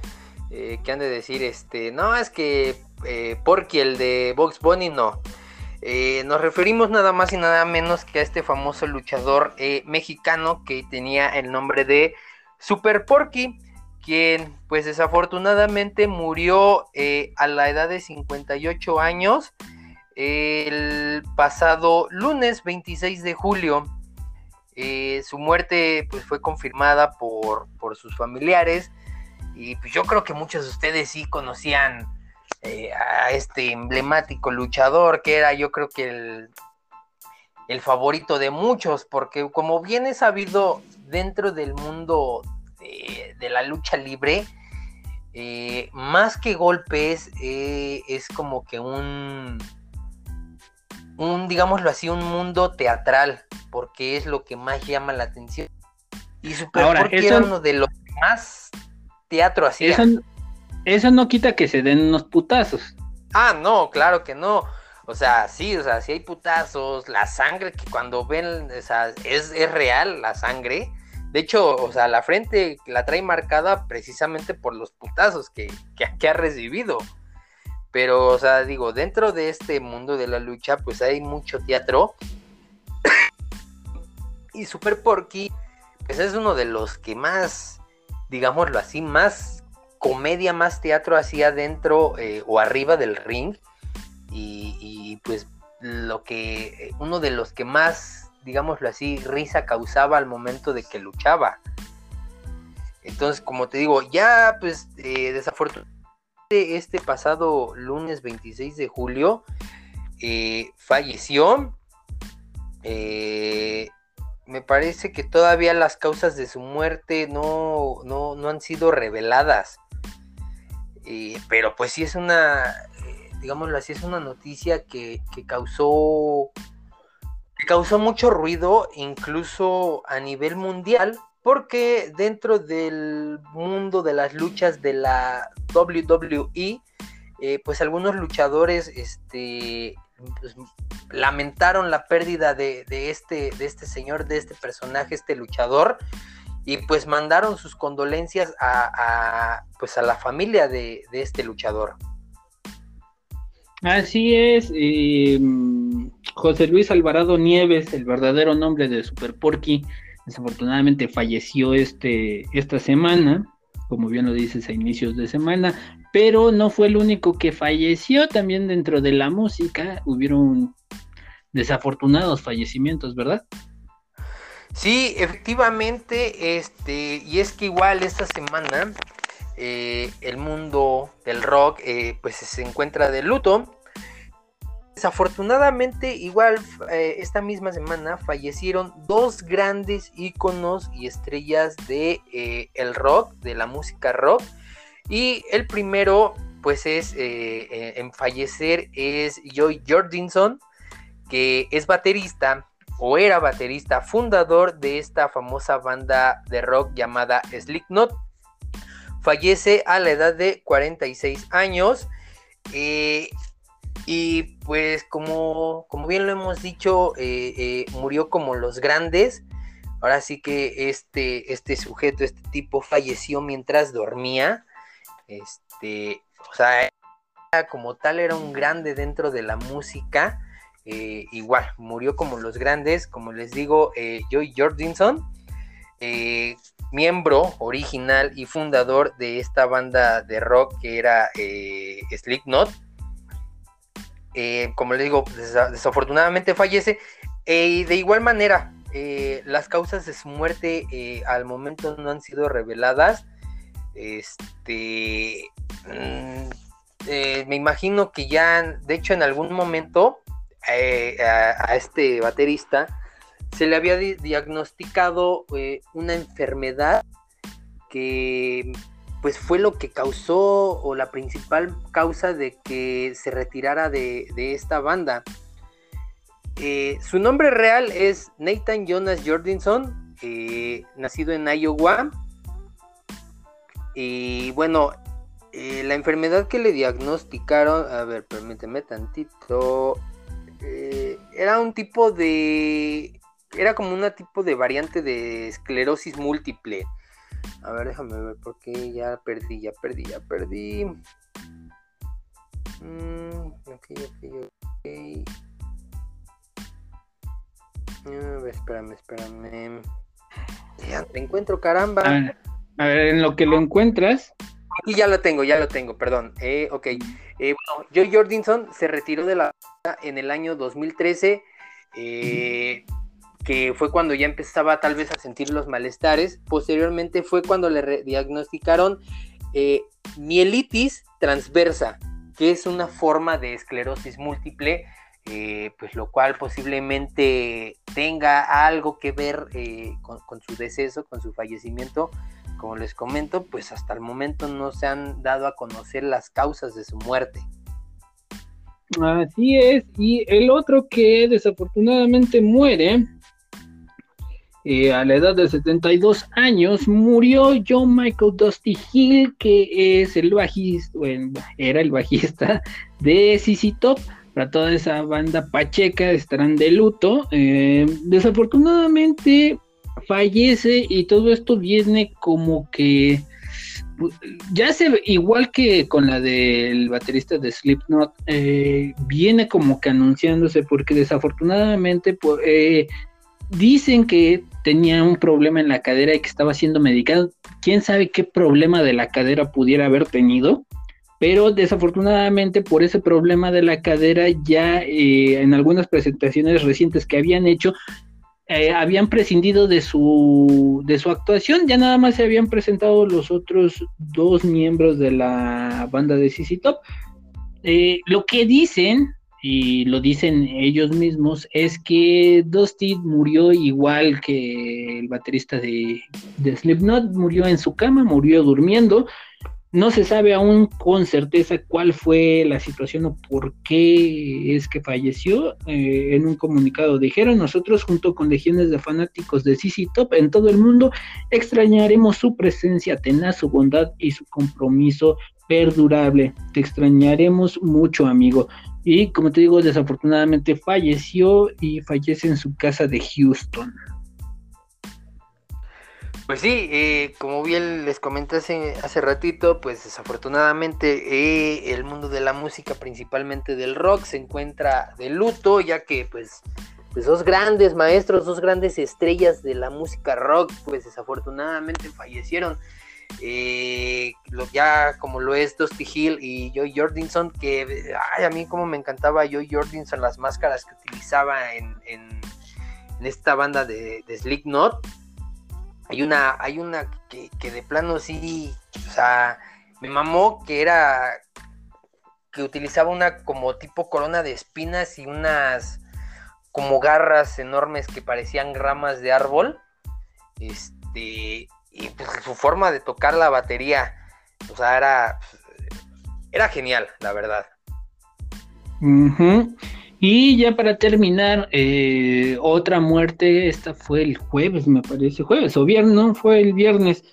eh, que han de decir, este, no, es que eh, Porky, el de Box Bunny, no. Eh, nos referimos nada más y nada menos que a este famoso luchador mexicano que tenía el nombre de Super Porky. quien pues desafortunadamente murió a la edad de 58 años el pasado lunes 26 de julio. Eh, su muerte pues fue confirmada por, por, sus familiares y pues yo creo que muchos de ustedes sí conocían eh, a este emblemático luchador que era yo creo que el, el favorito de muchos porque como bien es sabido dentro del mundo de, la lucha libre, eh, más que golpes, es como que un, un, digámoslo así, un mundo teatral, porque es lo que más llama la atención. Y Super Ahora, era uno de los más teatro hacía. Eso, eso no quita que se den unos putazos. Ah, no, claro que no. O sea, sí, o sea, si hay putazos, la sangre que cuando ven, o sea, es, es real la sangre. De hecho, o sea, la frente la trae marcada precisamente por los putazos que, ha recibido. Pero, o sea, digo, dentro de este mundo de la lucha, pues hay mucho teatro. y Super Porky, pues es uno de los que más, digámoslo así, más comedia, más teatro hacía dentro eh, o arriba del ring. Y, pues lo que, uno de los que más digámoslo así, risa causaba al momento de que luchaba. Entonces, como te digo, ya pues eh, desafortunadamente este pasado lunes 26 de julio eh, falleció. Eh, me parece que todavía las causas de su muerte no, no, han sido reveladas. pero pues sí es una, digámoslo así, es una noticia que, que causó causó mucho ruido incluso a nivel mundial porque dentro del mundo de las luchas de la WWE eh, pues algunos luchadores este pues, lamentaron la pérdida de, este de este señor de este personaje este luchador y pues mandaron sus condolencias a, pues a la familia de, de este luchador. Así es, José Luis Alvarado Nieves, el verdadero nombre de Super Porky, desafortunadamente falleció este, esta semana, como bien lo dices a inicios de semana, pero no fue el único que falleció, también dentro de la música hubieron desafortunados fallecimientos, ¿verdad? Sí, efectivamente, este, y es que igual esta semana eh, el mundo del rock eh, pues se encuentra de luto. Desafortunadamente, igual eh, esta misma semana fallecieron dos grandes íconos y estrellas de el rock, de la música rock. Y el primero, pues es en fallecer es Joy Jordinson, que es baterista o era baterista, fundador de esta famosa banda de rock llamada Slipknot fallece a la edad de 46 años. Eh, y pues como, como, bien lo hemos dicho, eh, eh, murió como los grandes. Ahora sí que este, este sujeto, este tipo falleció mientras dormía. Este, o sea, como tal era un grande dentro de la música. igual, murió como los grandes, como les digo, Joy Jordinson miembro original y fundador de esta banda de rock que era eh, Slipknot. Eh, como les digo, desafortunadamente fallece. Eh, y de igual manera, eh, las causas de su muerte al momento no han sido reveladas. Este. Mm, me imagino que ya, de hecho, en algún momento a este baterista se le había diagnosticado una enfermedad que pues fue lo que causó o la principal causa de que se retirara de, esta banda. Eh, su nombre real es Nathan Jonas Jordinson, eh, nacido en Iowa. Y bueno, la enfermedad que le diagnosticaron, a ver, permíteme tantito, era un tipo de era como una tipo de variante de esclerosis múltiple. A ver, déjame ver porque ya perdí, ya perdí, ya perdí. Mm, ok, ok, ok. A ver, espérame, espérame. Ya te encuentro, caramba. A ver, en lo que lo encuentras. Aquí ya lo tengo, ya lo tengo, perdón. Eh, ok. Eh, bueno, Joe Jordinson se retiró de la en el año 2013, eh, que fue cuando ya empezaba tal vez a sentir los malestares. Posteriormente fue cuando le diagnosticaron eh, mielitis transversa, que es una forma de esclerosis múltiple eh, pues lo cual posiblemente tenga algo que ver eh, con, su deceso, con su fallecimiento. Como les comento, pues hasta el momento no se han dado a conocer las causas de su muerte. Así es, y el otro que desafortunadamente muere eh, a la edad de 72 años, murió John Michael Dusty Hill, que es el bajista, bueno, era el bajista de CC Top para toda esa banda pacheca estarán de luto. Eh, desafortunadamente fallece y todo esto viene como que ya se igual que con la del baterista de Slipknot eh, viene como que anunciándose porque desafortunadamente eh, dicen que tenía un problema en la cadera y que estaba siendo medicado. Quién sabe qué problema de la cadera pudiera haber tenido pero desafortunadamente por ese problema de la cadera ya eh, en algunas presentaciones recientes que habían hecho eh, habían prescindido de su de su actuación. Ya nada más se habían presentado los otros dos miembros de la banda de CC Top. Eh, lo que dicen y lo dicen ellos mismos es que Dusty murió igual que el baterista de, Slipknot murió en su cama murió durmiendo no se sabe aún con certeza cuál fue la situación o por qué es que falleció. Eh, en un comunicado dijeron, nosotros junto con legiones de fanáticos de CC Top en todo el mundo extrañaremos su presencia tenaz, su bondad y su compromiso perdurable. Te extrañaremos mucho, amigo. Y como te digo, desafortunadamente falleció y fallece en su casa de Houston. Pues sí, eh, como bien les comenté hace, ratito, pues desafortunadamente eh, el mundo de la música, principalmente del rock, se encuentra de luto, ya que pues, pues dos grandes maestros, dos grandes estrellas de la música rock, pues desafortunadamente fallecieron. Eh, ya como lo es Dusty Hill y Joy Jordinson, que ay, a mí como me encantaba Joy Jordinson, las máscaras que utilizaba en, en, esta banda de, de Slipknot hay una, hay una que, de plano sí, o sea, me mamó que era que utilizaba una como tipo corona de espinas y unas como garras enormes que parecían ramas de árbol. Este, y pues su forma de tocar la batería, o sea, era, era genial, la verdad. Y ya para terminar, eh, otra muerte, esta fue el jueves, me parece, jueves o viernes, no, fue el viernes.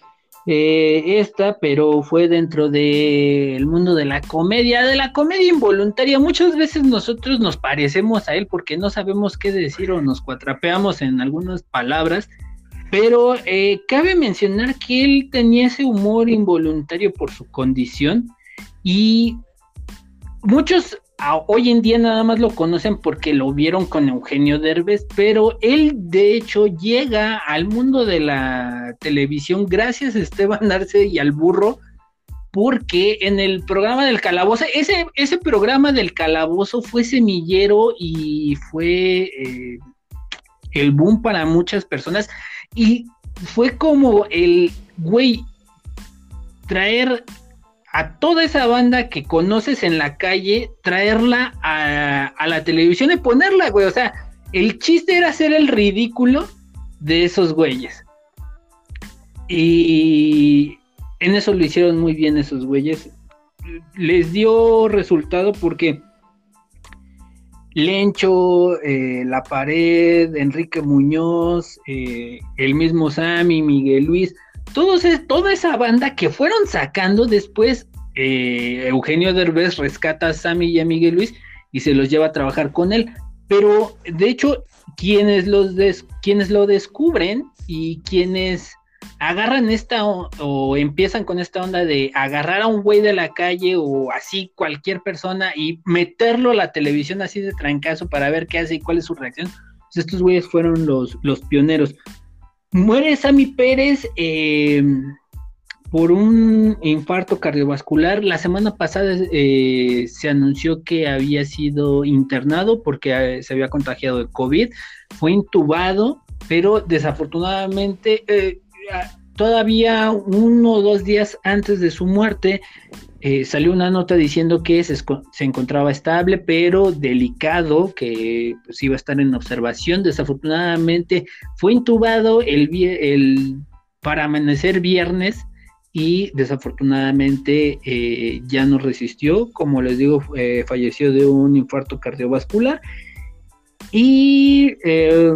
Eh, esta, pero fue dentro del mundo de la comedia, de la comedia involuntaria. Muchas veces nosotros nos parecemos a él porque no sabemos qué decir o nos cuatrapeamos en algunas palabras, pero eh, cabe mencionar que él tenía ese humor involuntario por su condición y muchos hoy en día nada más lo conocen porque lo vieron con Eugenio Derbez, pero él de hecho llega al mundo de la televisión gracias a Esteban Arce y al burro, porque en el programa del calabozo, ese, ese programa del calabozo fue semillero y fue eh, el boom para muchas personas y fue como el güey traer a toda esa banda que conoces en la calle, traerla a, la televisión y ponerla, güey. O sea, el chiste era hacer el ridículo de esos güeyes. Y en eso lo hicieron muy bien esos güeyes. Les dio resultado porque Lencho, eh, La Pared, Enrique Muñoz, eh, el mismo Sammy, Miguel Luis, toda esa banda que fueron sacando después, eh, Eugenio Derbez rescata a Sammy y a Miguel Luis y se los lleva a trabajar con él. Pero de hecho, quienes, los quienes lo descubren y quienes agarran esta o, empiezan con esta onda de agarrar a un güey de la calle o así cualquier persona y meterlo a la televisión así de trancazo para ver qué hace y cuál es su reacción. Pues estos güeyes fueron los, los pioneros. Muere Sammy Pérez, eh, por un infarto cardiovascular. La semana pasada eh, se anunció que había sido internado porque eh, se había contagiado de COVID. Fue intubado, pero desafortunadamente eh, todavía uno o dos días antes de su muerte salió una nota diciendo que se, encontraba estable, pero delicado, que pues, iba a estar en observación. Desafortunadamente fue intubado el, el para amanecer viernes y desafortunadamente eh, ya no resistió, como les digo, eh, falleció de un infarto cardiovascular y eh,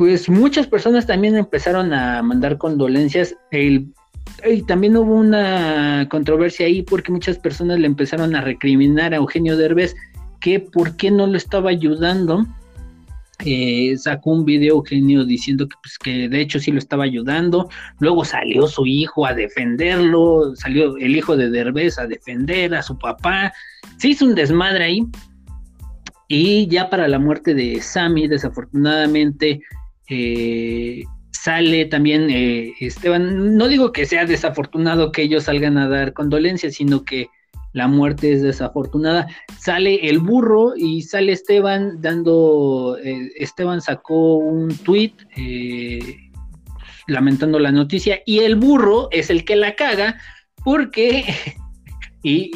pues muchas personas también empezaron a mandar condolencias. y también hubo una controversia ahí porque muchas personas le empezaron a recriminar a Eugenio Derbez que por qué no lo estaba ayudando. Eh, sacó un video Eugenio diciendo que, pues, que de hecho sí lo estaba ayudando, luego salió su hijo a defenderlo, salió el hijo de Derbez a defender a su papá, se hizo un desmadre ahí, y ya para la muerte de Sammy, desafortunadamente, eh, sale también eh, Esteban, no digo que sea desafortunado que ellos salgan a dar condolencias, sino que la muerte es desafortunada. Sale el burro y sale Esteban dando, eh, Esteban sacó un tweet lamentando la noticia y el burro es el que la caga porque, y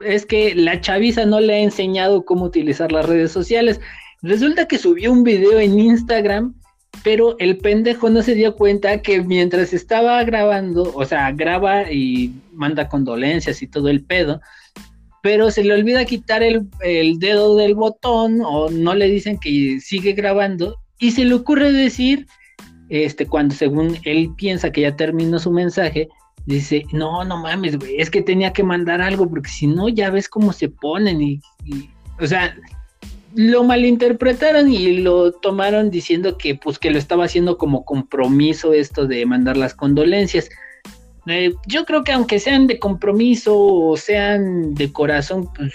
es que la chaviza no le ha enseñado cómo utilizar las redes sociales. Resulta que subió un video en Instagram pero el pendejo no se dio cuenta que mientras estaba grabando, o sea, graba y manda condolencias y todo el pedo, pero se le olvida quitar el, dedo del botón o no le dicen que sigue grabando y se le ocurre decir, este, cuando según él piensa que ya terminó su mensaje, dice, no, no mames, güey, es que tenía que mandar algo porque si no ya ves cómo se ponen y o sea, lo malinterpretaron y lo tomaron diciendo que pues que lo estaba haciendo como compromiso esto de mandar las condolencias. Eh, yo creo que aunque sean de compromiso o sean de corazón, pues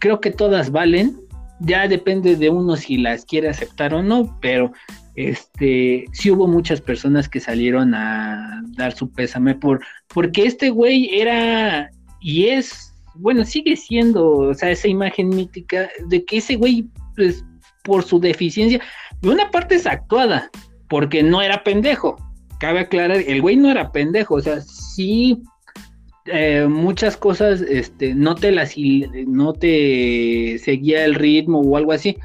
creo que todas valen. Ya depende de uno si las quiere aceptar o no, pero este sí hubo muchas personas que salieron a dar su pésame por porque este güey era y es bueno, sigue siendo, o sea, esa imagen mítica de que ese güey, pues, por su deficiencia, de una parte es actuada, porque no era pendejo. Cabe aclarar, el güey no era pendejo, o sea, sí, eh, muchas cosas, este, no te las, no te seguía el ritmo o algo así,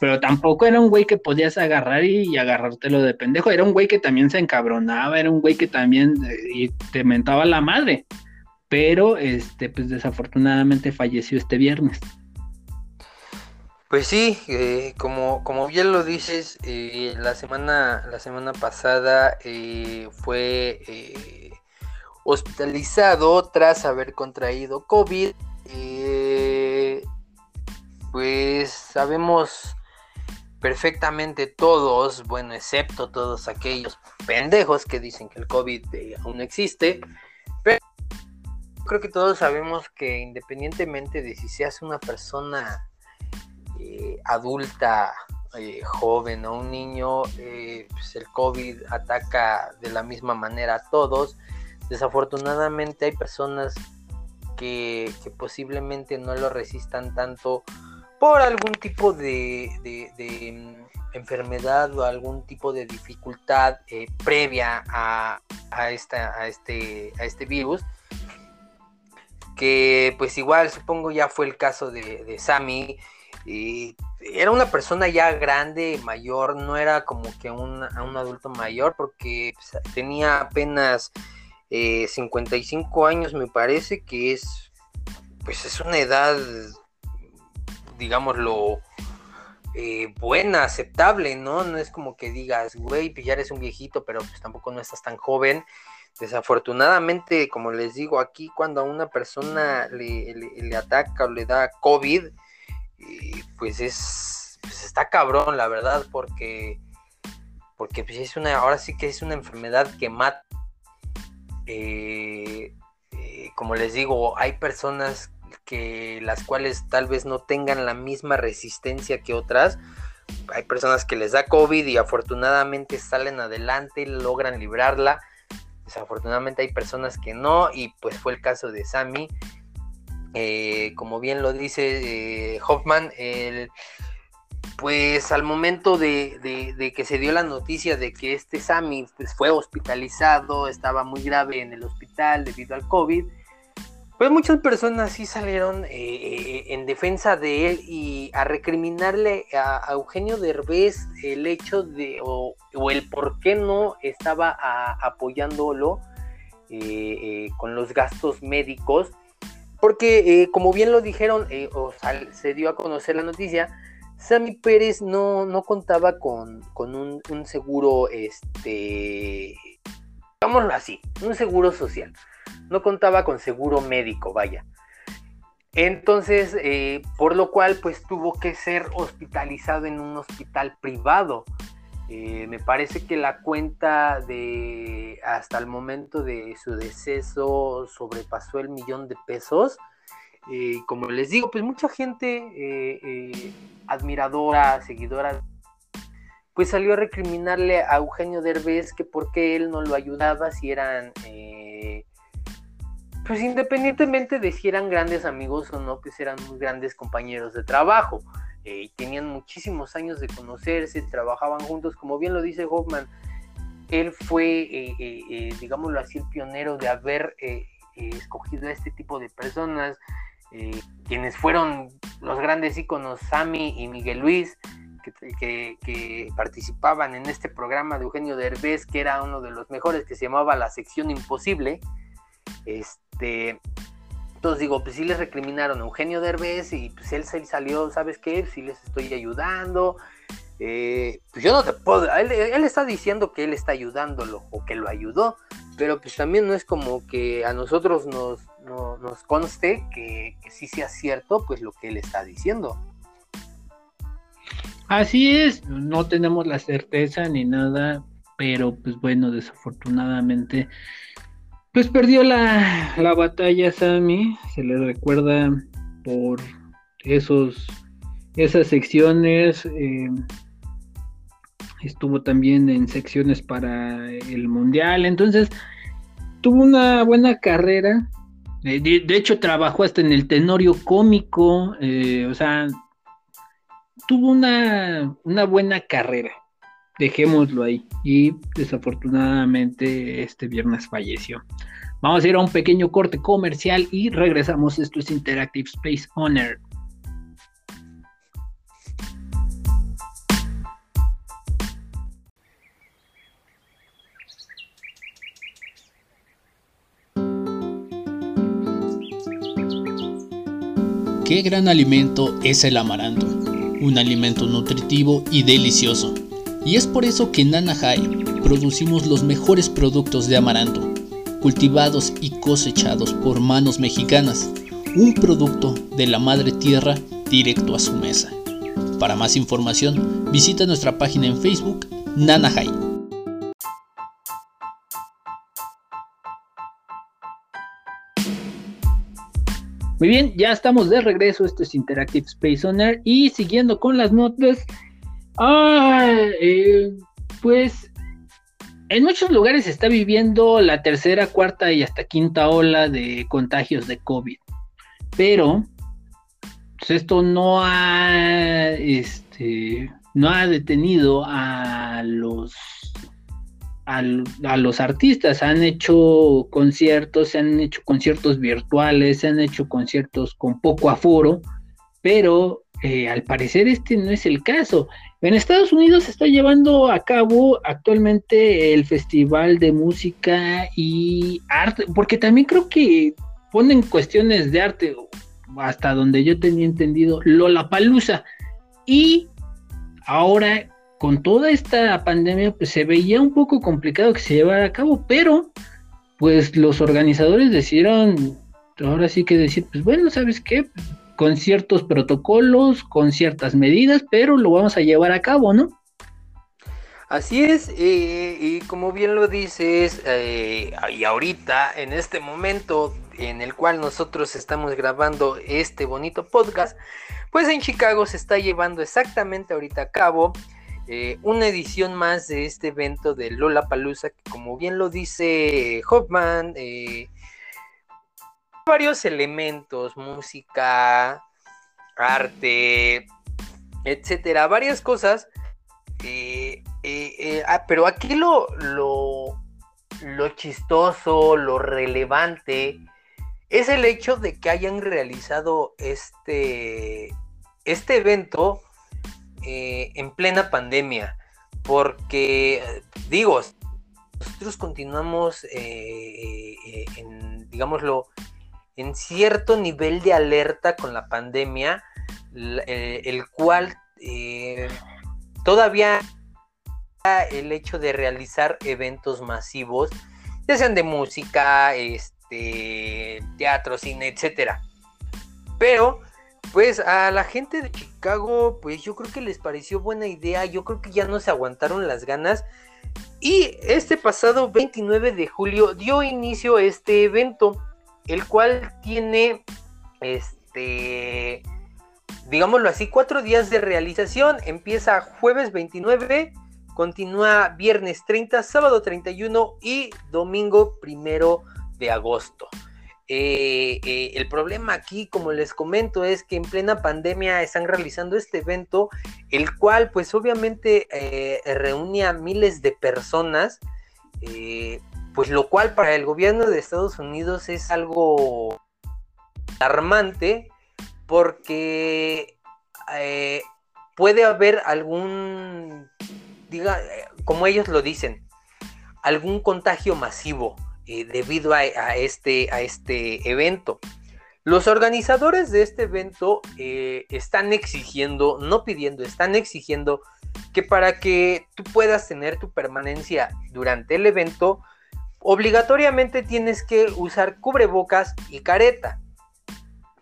pero tampoco era un güey que podías agarrar y, agarrártelo de pendejo. Era un güey que también se encabronaba, era un güey que también eh, te mentaba la madre pero este, pues desafortunadamente falleció este viernes. Pues sí, eh, como, como bien lo dices, eh, la, semana, la semana pasada eh, fue hospitalizado tras haber contraído COVID. pues sabemos perfectamente todos, bueno, excepto todos aquellos pendejos que dicen que el COVID aún existe, creo que todos sabemos que independientemente de si seas una persona eh, adulta, eh, joven o un niño, eh, pues el COVID ataca de la misma manera a todos. Desafortunadamente hay personas que, posiblemente no lo resistan tanto por algún tipo de, mm, enfermedad o algún tipo de dificultad previa a, esta, a, este, a este virus que pues igual supongo ya fue el caso de, Sammy. Y era una persona ya grande, mayor, no era como que un, un adulto mayor porque pues, tenía apenas 55 eh, años me parece que es pues es una edad digámoslo eh, buena, aceptable, ¿no? No es como que digas, güey, pues ya eres un viejito, pero pues tampoco no estás tan joven. Desafortunadamente, como les digo aquí, cuando a una persona le, ataca o le da COVID, eh, pues es, pues está cabrón, la verdad, porque, porque pues es una, ahora sí que es una enfermedad que mata. Eh, eh, como les digo, hay personas que las cuales tal vez no tengan la misma resistencia que otras. Hay personas que les da COVID y afortunadamente salen adelante y logran librarla desafortunadamente hay personas que no, y pues fue el caso de Sammy. Eh, como bien lo dice eh, Hoffman, pues al momento de, que se dio la noticia de que este Sammy pues, fue hospitalizado, estaba muy grave en el hospital debido al COVID, pues muchas personas sí salieron eh, eh, en defensa de él y a recriminarle a, Eugenio Derbez el hecho de, o, el por qué no estaba apoyándolo eh, con los gastos médicos. Porque, como bien lo dijeron, o se dio a conocer la noticia, Sammy Pérez no, no contaba con, un, un, seguro, este, digámoslo así, un seguro social no contaba con seguro médico, vaya. Entonces, eh, por lo cual, pues tuvo que ser hospitalizado en un hospital privado. Eh, me parece que la cuenta de hasta el momento de su deceso sobrepasó el millón de pesos. Eh, como les digo, pues mucha gente admiradora, seguidora, pues salió a recriminarle a Eugenio Derbez que por qué él no lo ayudaba si eran pues independientemente de si eran grandes amigos o no, pues eran muy grandes compañeros de trabajo. Eh, tenían muchísimos años de conocerse, trabajaban juntos, como bien lo dice Hoffman, él fue, eh, eh, digámoslo así, el pionero de haber escogido a este tipo de personas, quienes fueron los grandes íconos Sammy y Miguel Luis, que, que, participaban en este programa de Eugenio Derbez, que era uno de los mejores, que se llamaba La Sección Imposible. Este, entonces digo, pues sí les recriminaron a Eugenio Derbez y pues él salió, ¿sabes qué? Sí les estoy ayudando. Eh, pues yo no te puedo, él, está diciendo que él está ayudándolo o que lo ayudó, pero pues también no es como que a nosotros nos, nos conste que, que sí sea cierto pues lo que él está diciendo. Así es, no tenemos la certeza ni nada, pero pues bueno, desafortunadamente pues perdió la, la batalla Sammy, se le recuerda por esos, esas secciones, eh, estuvo también en secciones para el mundial, entonces tuvo una buena carrera, de, hecho trabajó hasta en el tenorio cómico, eh, o sea, tuvo una, una buena carrera dejémoslo ahí. Y desafortunadamente este viernes falleció. Vamos a ir a un pequeño corte comercial y regresamos. Esto es Interactive Space Honor. Qué gran alimento es el amaranto, un alimento nutritivo y delicioso y es por eso que en Nanahai producimos los mejores productos de amaranto, cultivados y cosechados por manos mexicanas, un producto de la madre tierra directo a su mesa. Para más información, visita nuestra página en Facebook, Nanahai. Muy bien, ya estamos de regreso. Esto es Interactive Space Owner. Y siguiendo con las notas, Ah, pues en muchos lugares se está viviendo la tercera, cuarta y hasta quinta ola de contagios de COVID. Pero pues esto no ha, este, no ha detenido a los a, los artistas. Han hecho conciertos, se han hecho conciertos virtuales, se han hecho conciertos con poco aforo, pero eh, al parecer este no es el caso. En Estados Unidos se está llevando a cabo actualmente el Festival de Música y Arte, porque también creo que ponen cuestiones de arte, hasta donde yo tenía entendido, Lollapalooza. Y ahora, con toda esta pandemia, pues se veía un poco complicado que se llevara a cabo, pero pues los organizadores decidieron, ahora sí que decir, pues bueno, ¿sabes qué? Con ciertos protocolos, con ciertas medidas, pero lo vamos a llevar a cabo, ¿no? Así es, y como bien lo dices, eh, y ahorita, en este momento en el cual nosotros estamos grabando este bonito podcast, pues en Chicago se está llevando exactamente ahorita a cabo eh, una edición más de este evento de Lola Palusa, que como bien lo dice Hoffman, eh, varios elementos, música, arte, etcétera, varias cosas. Eh, ah, pero aquí lo, lo, lo chistoso, lo relevante, es el hecho de que hayan realizado este, este evento eh, en plena pandemia. Porque, digo, nosotros continuamos eh, eh, en, digámoslo, en cierto nivel de alerta con la pandemia, el cual todavía el hecho de realizar eventos masivos, ya sean de música, este, teatro, cine, etcétera. Pero, pues a la gente de Chicago, pues yo creo que les pareció buena idea, yo creo que ya no se aguantaron las ganas. Y este pasado 29 de julio dio inicio a este evento, el cual tiene, este, digámoslo así, cuatro días de realización. Empieza jueves 29 Continúa viernes 30, sábado 31 y domingo primero de agosto. Eh, eh, el problema aquí, como les comento, es que en plena pandemia están realizando este evento, el cual pues obviamente eh, reúne a miles de personas, pues lo cual para el gobierno de Estados Unidos es algo alarmante porque puede haber algún diga, como ellos lo dicen, algún contagio masivo eh, debido a, este, a este evento. Los organizadores de este evento eh, están exigiendo, no pidiendo, están exigiendo que para que tú puedas tener tu permanencia durante el evento, obligatoriamente tienes que usar cubrebocas y careta.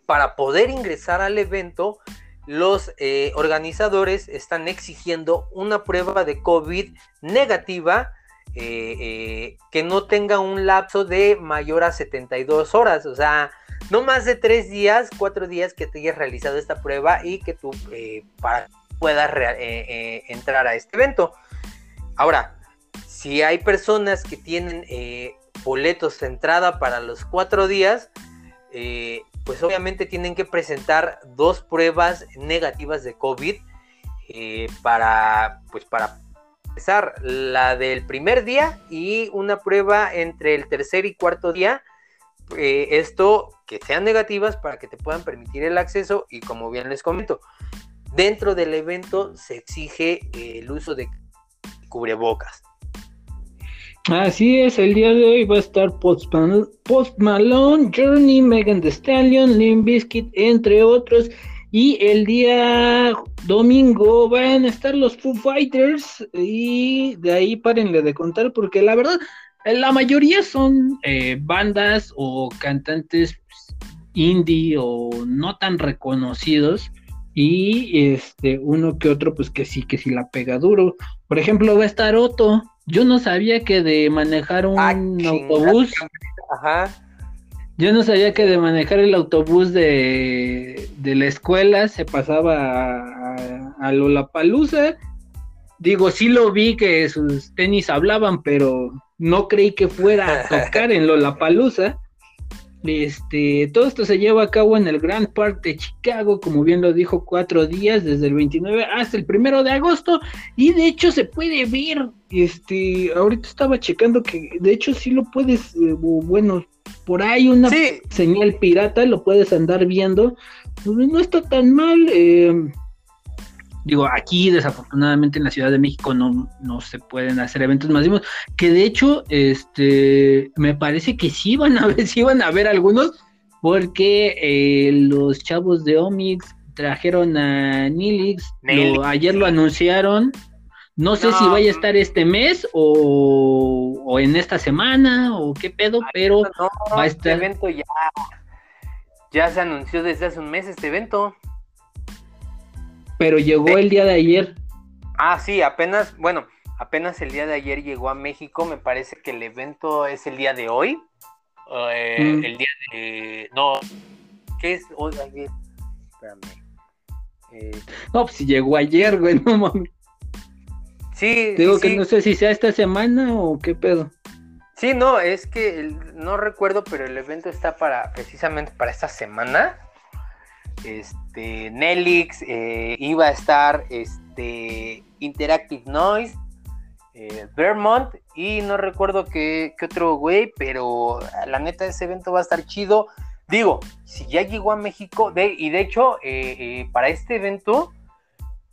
Para poder ingresar al evento, los eh, organizadores están exigiendo una prueba de COVID negativa eh, eh, que no tenga un lapso de mayor a 72 horas, o sea, no más de 3 días, 4 días que te hayas realizado esta prueba y que tú puedas entrar a este evento. Ahora, si hay personas que tienen boletos de entrada para los 4 días, pues obviamente tienen que presentar dos pruebas negativas de COVID eh, para, pues para empezar, la del primer día y una prueba entre el tercer y cuarto día. Eh, esto que sean negativas para que te puedan permitir el acceso y como bien les comento, dentro del evento se exige el uso de cubrebocas. Así es, el día de hoy va a estar Post, Malone, Journey, Megan Thee Stallion, Limp Bizkit, entre otros. Y el día domingo van a estar los Foo Fighters. Y de ahí párenle de contar, porque la verdad, la mayoría son eh, bandas o cantantes indie o no tan reconocidos. Y este, uno que otro, pues que sí, que sí la pega duro. Por ejemplo, va a estar Otto yo no sabía que de manejar un ah, autobús. Ajá. Yo no sabía que de manejar el autobús de, de la escuela se pasaba a, a Lollapalooza. Digo, sí lo vi que sus tenis hablaban, pero no creí que fuera a tocar en Lollapalooza. Este, todo esto se lleva a cabo en el Grand Park de Chicago, como bien lo dijo, cuatro días, desde el 29 hasta el primero de agosto, y de hecho se puede ver, este, ahorita estaba checando que de hecho sí lo puedes, eh, bueno, por ahí una señal pirata, lo puedes andar viendo, no está tan mal, eh, digo, aquí desafortunadamente en la Ciudad de México no, no se pueden hacer eventos masivos, que de hecho, este, me parece que sí van a ver, sí van a ver algunos, porque eh, los chavos de Omix trajeron a Nilix, ayer lo anunciaron, no sé si vaya a estar este mes o, o, en esta semana o qué pedo, pero va a este estar. Este evento ya, ya se anunció desde hace un mes este evento pero llegó el día de ayer. Ah, sí, apenas, bueno, apenas el día de ayer llegó a México, me parece que el evento es el día de hoy. Eh, mm. El día de... No, ¿qué es hoy? Ayer? Espérame. Eh, no, pues si llegó ayer, güey, no mames. Sí. Digo que no sé si sea esta semana o qué pedo. Sí, no, es que no recuerdo, pero el evento está para precisamente para esta semana. Este, Nelix, eh, iba a estar este, Interactive Noise, eh, Vermont y no recuerdo qué, otro güey, pero la neta ese evento va a estar chido. Digo, si ya llegó a México, y de hecho, eh, para este evento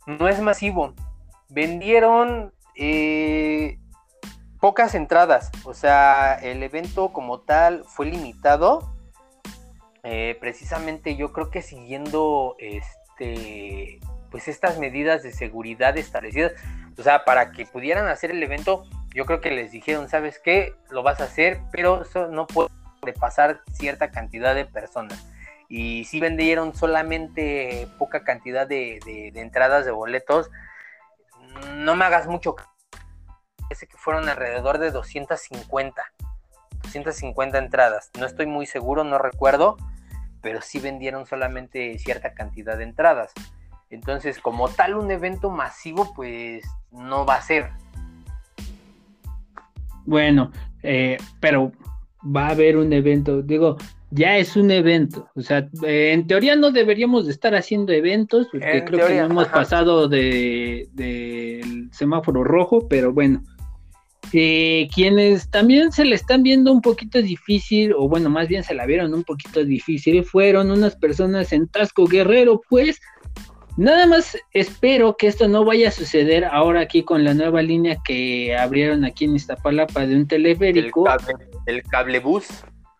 no es masivo. Vendieron pocas entradas, o sea, el evento como tal fue limitado. Eh, precisamente yo creo que siguiendo este pues estas medidas de seguridad establecidas, o sea, para que pudieran hacer el evento, yo creo que les dijeron, ¿sabes qué? Lo vas a hacer, pero eso no puede pasar cierta cantidad de personas. Y si vendieron solamente poca cantidad de, entradas de boletos, no me hagas mucho parece que fueron alrededor de 250. 250 entradas. No estoy muy seguro, no recuerdo, pero sí vendieron solamente cierta cantidad de entradas. Entonces, como tal, un evento masivo, pues no va a ser. Bueno, eh, pero va a haber un evento. Digo, ya es un evento. O sea, eh, en teoría no deberíamos de estar haciendo eventos, porque creo que no hemos pasado del de, semáforo rojo, pero bueno, eh, quienes también se le están viendo un poquito difícil, o bueno, más bien se la vieron un poquito difícil, fueron unas personas en Tasco Guerrero, pues nada más espero que esto no vaya a suceder ahora aquí con la nueva línea que abrieron aquí en Iztapalapa de un teleférico. El cable, el cablebús.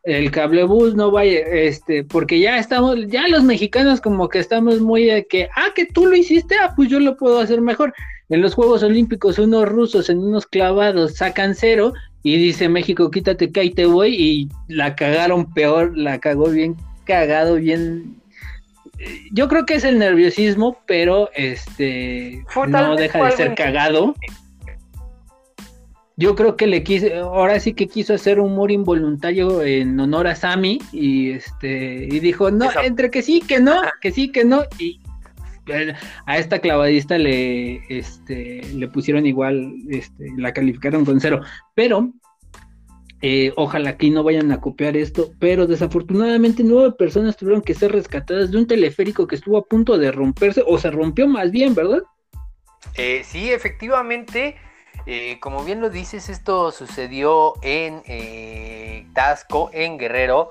El cablebús no vaya, este, porque ya estamos, ya los mexicanos como que estamos muy de que, ah, que tú lo hiciste, ah, pues yo lo puedo hacer mejor. En los Juegos Olímpicos, unos rusos en unos clavados sacan cero y dice México, quítate que ahí te voy y la cagaron peor, la cagó bien cagado, bien... Yo creo que es el nerviosismo, pero este no deja de ser cagado. Yo creo que le quiso, ahora sí que quiso hacer humor involuntario en honor a Sammy y este y dijo, no, entre que sí, que no, que sí, que no, y a esta clavadista le, este, le pusieron igual, este, la calificaron con cero, pero eh, ojalá aquí no vayan a copiar esto, pero desafortunadamente nueve personas tuvieron que ser rescatadas de un teleférico que estuvo a punto de romperse, o se rompió más bien, ¿verdad? Eh, sí, efectivamente, eh, como bien lo dices, esto sucedió en Tasco, en Guerrero,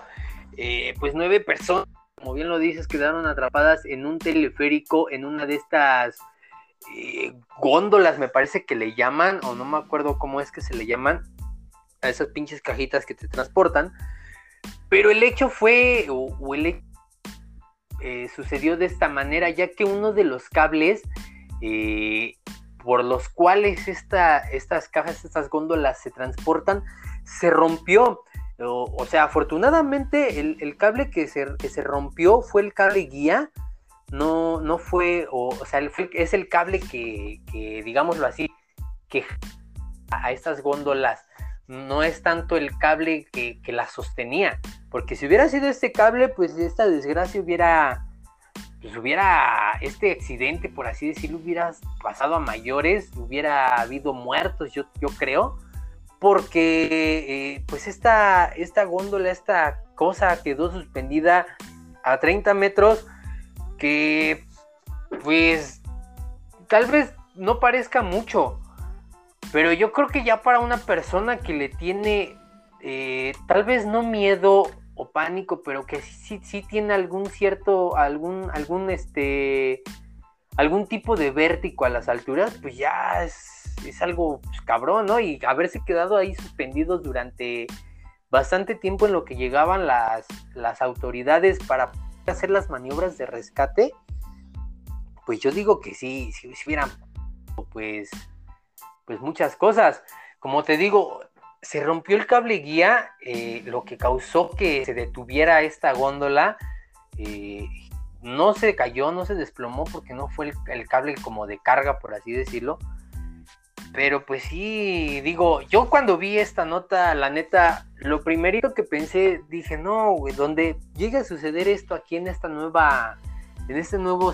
pues nueve personas como bien lo dices, quedaron atrapadas en un teleférico, en una de estas eh, góndolas, me parece que le llaman, o no me acuerdo cómo es que se le llaman, a esas pinches cajitas que te transportan. Pero el hecho fue, o, el eh, sucedió de esta manera, ya que uno de los cables eh, por los cuales estas cajas, estas góndolas se transportan, se rompió. O, sea, afortunadamente el, cable que se, se, rompió fue el cable guía, no, no fue, o, sea, es el cable que, digámoslo así, que a estas góndolas no es tanto el cable que, que la sostenía, porque si hubiera sido este cable, pues esta desgracia hubiera, pues hubiera, este accidente, por así decirlo, hubiera pasado a mayores, hubiera habido muertos, yo, yo creo, porque eh, pues esta, esta góndola, esta cosa quedó suspendida a 30 metros que pues tal vez no parezca mucho, pero yo creo que ya para una persona que le tiene eh, tal vez no miedo o pánico, pero que sí, tiene algún cierto, algún, algún este, algún tipo de vértigo a las alturas, pues ya es es algo pues, cabrón, ¿no? Y haberse quedado ahí suspendidos durante bastante tiempo en lo que llegaban las, las autoridades para hacer las maniobras de rescate, pues yo digo que sí, si, hubieran pues, pues muchas cosas. Como te digo, se rompió el cable guía, eh, lo que causó que se detuviera esta góndola. Eh, no se cayó, no se desplomó porque no fue el, cable como de carga, por así decirlo, pero pues sí, digo, yo cuando vi esta nota, la neta, lo primerito que pensé, dije, no, donde llegue a suceder esto aquí en esta nueva, en este nuevo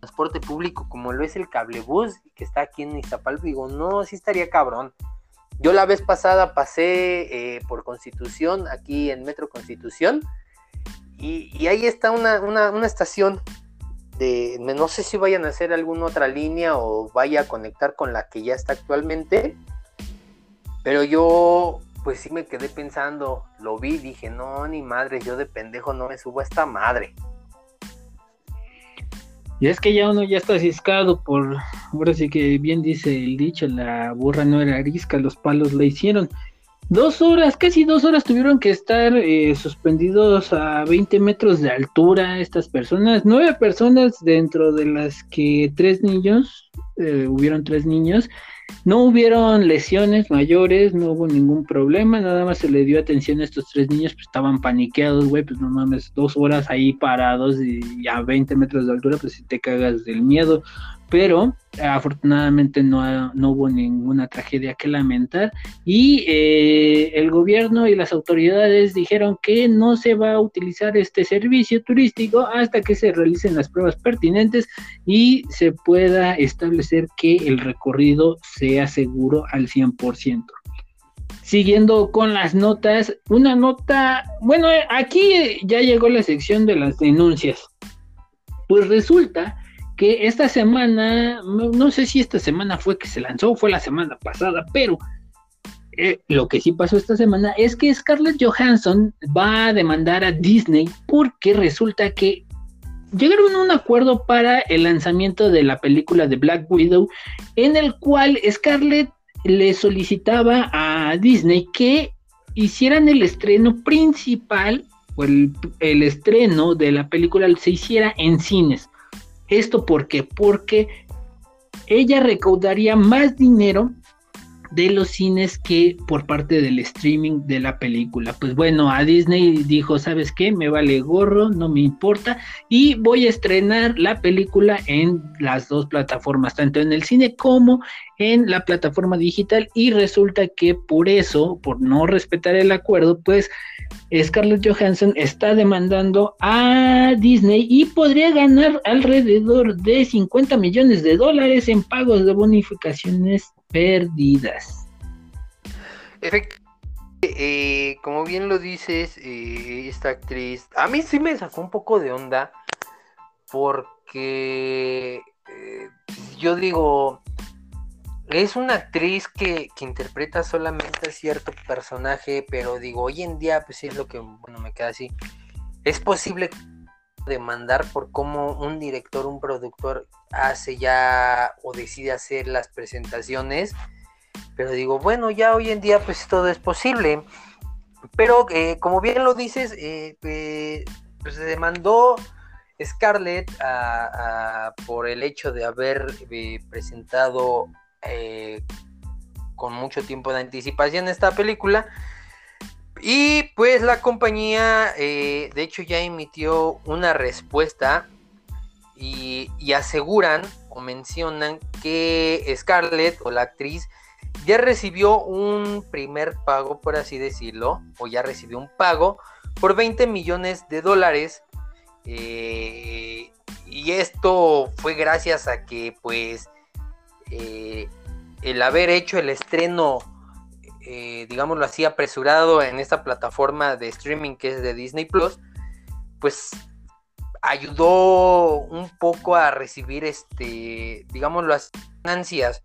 transporte público como lo es el cablebús que está aquí en Iztapalpa, digo, no, sí estaría cabrón. Yo la vez pasada pasé eh, por Constitución, aquí en Metro Constitución, y, ahí está una, una, estación de, no sé si vayan a hacer alguna otra línea o vaya a conectar con la que ya está actualmente, pero yo pues sí me quedé pensando, lo vi, dije, no, ni madre, yo de pendejo no me subo a esta madre. Y es que ya uno ya está ciscado por, ahora sí que bien dice el dicho, la burra no era arisca, los palos la hicieron. Dos horas, casi dos horas tuvieron que estar eh, suspendidos a 20 metros de altura estas personas, nueve personas dentro de las que tres niños, eh, hubieron tres niños, no hubieron lesiones mayores, no hubo ningún problema, nada más se le dio atención a estos tres niños, pues estaban paniqueados, güey, pues no mames, dos horas ahí parados y a 20 metros de altura, pues si te cagas del miedo pero afortunadamente no, no, hubo ninguna tragedia que lamentar y eh, el gobierno y las autoridades dijeron que no se va a utilizar este servicio turístico hasta que se realicen las pruebas pertinentes y se pueda establecer que el recorrido sea seguro al 100%. Siguiendo con las notas, una nota, bueno, aquí ya llegó la sección de las denuncias. Pues resulta que esta semana, no, sé si esta semana fue que se lanzó fue la semana pasada, pero eh, lo que sí pasó esta semana es que Scarlett Johansson va a demandar a Disney porque resulta que llegaron a un acuerdo para el lanzamiento de la película de Black Widow, en el cual Scarlett le solicitaba a Disney que hicieran el estreno principal o el estreno de la película se hiciera en cines. ¿Esto por qué? Porque ella recaudaría más dinero de los cines que por parte del streaming de la película. Pues bueno, a Disney dijo, ¿sabes qué? Me vale gorro, no me importa y voy a estrenar la película en las dos plataformas, tanto en el cine como en la plataforma digital y resulta que por eso, por no respetar el acuerdo, pues Scarlett Johansson está demandando a Disney y podría ganar alrededor de 50 millones de dólares en pagos de bonificaciones perdidas. Efectivamente, eh, como bien lo dices, eh, esta actriz, a mí sí me sacó un poco de onda porque eh, yo digo, es una actriz que, interpreta solamente cierto personaje, pero digo, hoy en día, pues es lo que, bueno, me queda así. Es posible demandar por cómo un director, un productor hace ya o decide hacer las presentaciones, pero digo, bueno, ya hoy en día, pues todo es posible. Pero eh, como bien lo dices, eh, eh, pues se demandó Scarlett por el hecho de haber presentado con mucho tiempo de anticipación esta película. Y pues la compañía, de hecho, ya emitió una respuesta y, aseguran o mencionan que Scarlett o la actriz ya recibió un primer pago, por así decirlo, o ya recibió un pago por 20 millones de dólares. Eh, y esto fue gracias a que pues eh, el haber hecho el estreno, eh, digámoslo así, apresurado en esta plataforma de streaming que es de Disney Plus, pues ayudó un poco a recibir este, digámoslo las ganancias,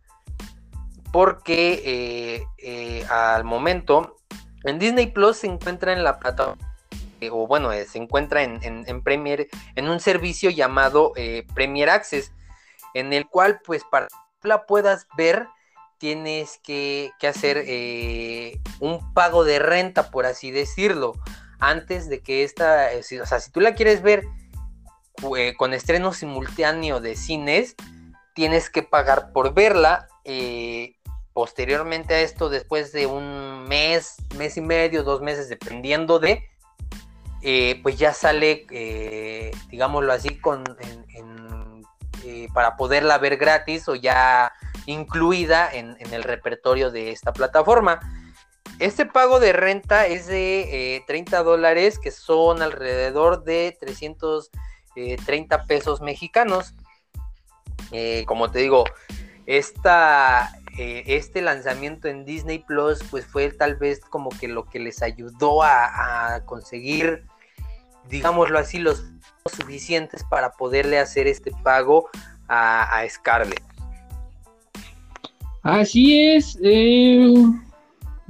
porque eh, al momento en Disney Plus se encuentra en la plataforma o bueno, se encuentra en, en, Premier, en un servicio llamado Premier Access, en el cual pues para la puedas ver, tienes que, hacer eh, un pago de renta, por así decirlo, antes de que esta, eh, o sea, si tú la quieres ver eh, con estreno simultáneo de cines, tienes que pagar por verla. posteriormente a esto, después de un mes, mes y medio, dos meses, dependiendo de, pues ya sale, digámoslo así, con, para poderla ver gratis o ya incluida en, el repertorio de esta plataforma. Este pago de renta es de 30 eh, dólares, que son alrededor de 330 eh, pesos mexicanos. Eh, como te digo, esta, eh, este lanzamiento en Disney Plus, pues fue tal vez como que lo que les ayudó a, conseguir, digámoslo así, los suficientes para poderle hacer este pago a, Scarlett. Así es. Eh,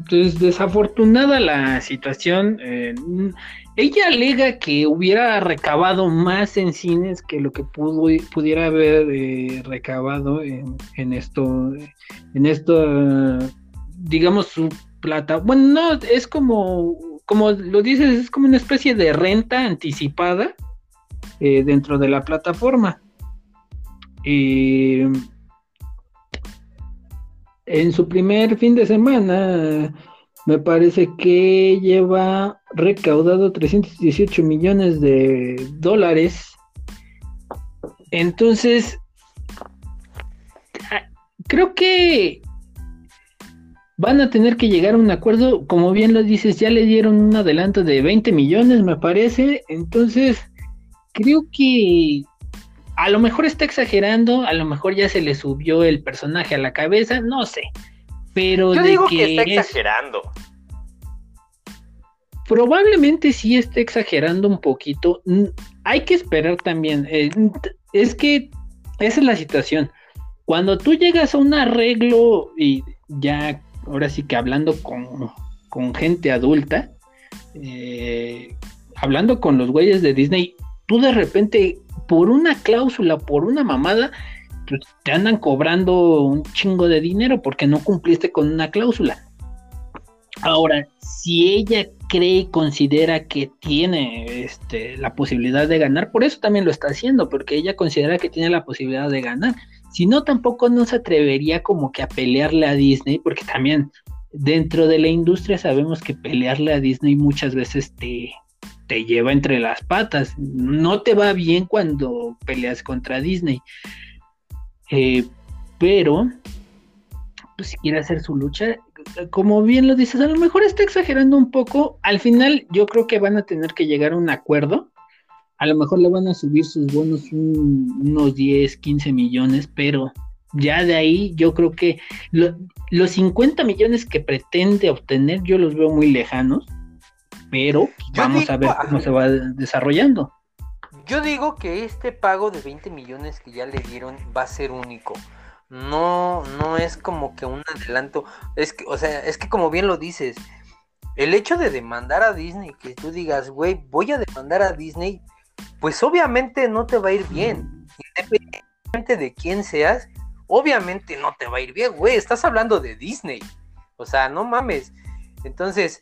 desafortunada la situación. Eh, ella alega que hubiera recabado más en cines que lo que pudo, pudiera haber eh, recabado en, esto, en esto, digamos, su plata. Bueno, no, es como, como lo dices, es como una especie de renta anticipada eh, dentro de la plataforma. en su primer fin de semana me parece que lleva recaudado 318 millones de dólares. Entonces, ah, creo que van a tener que llegar a un acuerdo, como bien lo dices, ya le dieron un adelanto de 20 millones, me parece. Entonces, creo que a lo mejor está exagerando, a lo mejor ya se le subió el personaje a la cabeza, no sé. Pero Yo digo que, está exagerando. Probablemente sí esté exagerando un poquito. Hay que esperar también. Eh, es que esa es la situación. Cuando tú llegas a un arreglo y ya, ahora sí que hablando con, gente adulta, eh, hablando con los güeyes de Disney, tú de repente, por una cláusula, por una mamada, te andan cobrando un chingo de dinero porque no cumpliste con una cláusula. Ahora, si ella cree y considera que tiene este, la posibilidad de ganar, por eso también lo está haciendo, porque ella considera que tiene la posibilidad de ganar. Si no, tampoco no se atrevería como que a pelearle a Disney, porque también dentro de la industria sabemos que pelearle a Disney muchas veces te lleva entre las patas. No te va bien cuando peleas contra Disney. Eh, pero, pues si quiere hacer su lucha, como bien lo dices, a lo mejor está exagerando un poco. Al final, yo creo que van a tener que llegar a un acuerdo. A lo mejor le van a subir sus bonos unos 10, 15 millones, pero ya de ahí yo creo que los 50 millones que pretende obtener, yo los veo muy lejanos, pero vamos a ver cómo se va desarrollando. Yo digo que este pago de 20 millones que ya le dieron va a ser único. No, no es como que un adelanto. Es que, o sea, es que como bien lo dices, el hecho de demandar a Disney, que tú digas, güey, voy a demandar a Disney, pues obviamente no te va a ir bien. Independientemente de quién seas, obviamente no te va a ir bien, güey. Estás hablando de Disney. O sea, no mames. Entonces,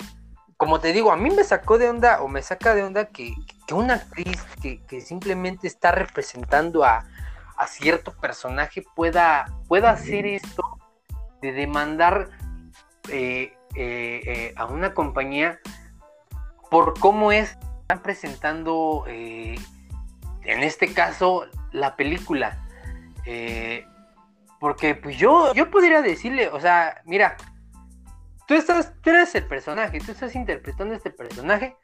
como te digo, a mí me sacó de onda o me saca de onda que, una actriz que, que simplemente está representando a, a cierto personaje pueda, pueda hacer esto de demandar eh, eh, eh, a una compañía por cómo es están presentando en este caso la película. Porque pues yo yo podría decirle o sea mira tú estás tú eres el personaje tú estás interpretando este personaje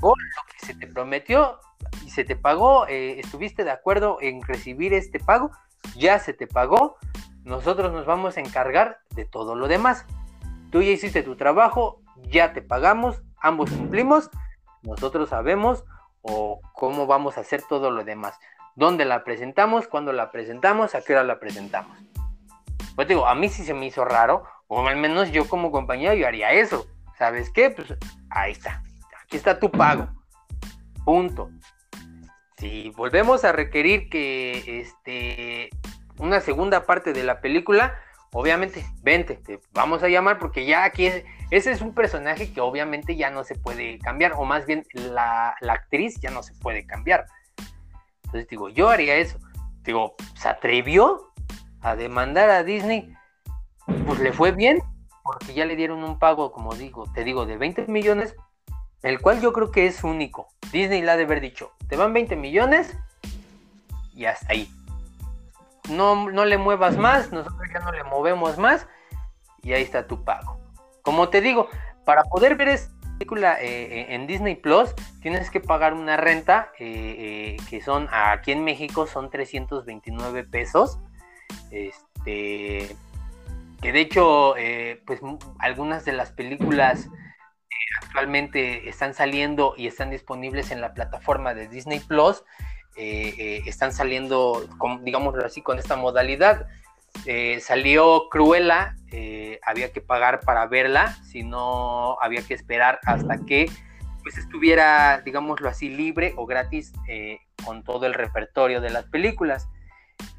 por lo que se te prometió y se te pagó, eh, estuviste de acuerdo en recibir este pago, ya se te pagó, nosotros nos vamos a encargar de todo lo demás. Tú ya hiciste tu trabajo, ya te pagamos, ambos cumplimos, nosotros sabemos cómo vamos a hacer todo lo demás. ¿Dónde la presentamos? ¿Cuándo la presentamos? ¿A qué hora la presentamos? Pues digo, a mí sí se me hizo raro, o al menos yo como compañero yo haría eso. ¿Sabes qué? Pues ahí está. Aquí está tu pago. Punto si volvemos a requerir que este una segunda parte de la película, obviamente, vente, te vamos a llamar porque ya aquí ese es un personaje que obviamente ya no se puede cambiar, o más bien la, actriz ya no se puede cambiar. Entonces digo, yo haría eso. Digo, se atrevió a demandar a Disney, pues le fue bien, porque ya le dieron un pago, como digo, te digo, de 20 millones el cual yo creo que es único. Disney la ha de haber dicho, te van 20 millones y hasta ahí. No, no le muevas más, nosotros ya no le movemos más y ahí está tu pago. Como te digo, para poder ver película eh, en Disney Plus tienes que pagar una renta que son aquí en México son 329 pesos. Este que de hecho pues algunas de las películas actualmente están saliendo y están disponibles en la plataforma de Disney Plus están saliendo, digámoslo así, con esta modalidad. Eh, salió Cruella, eh, había que pagar para verla, si no había que esperar hasta que pues estuviera, digámoslo así, libre o gratis eh, con todo el repertorio de las películas.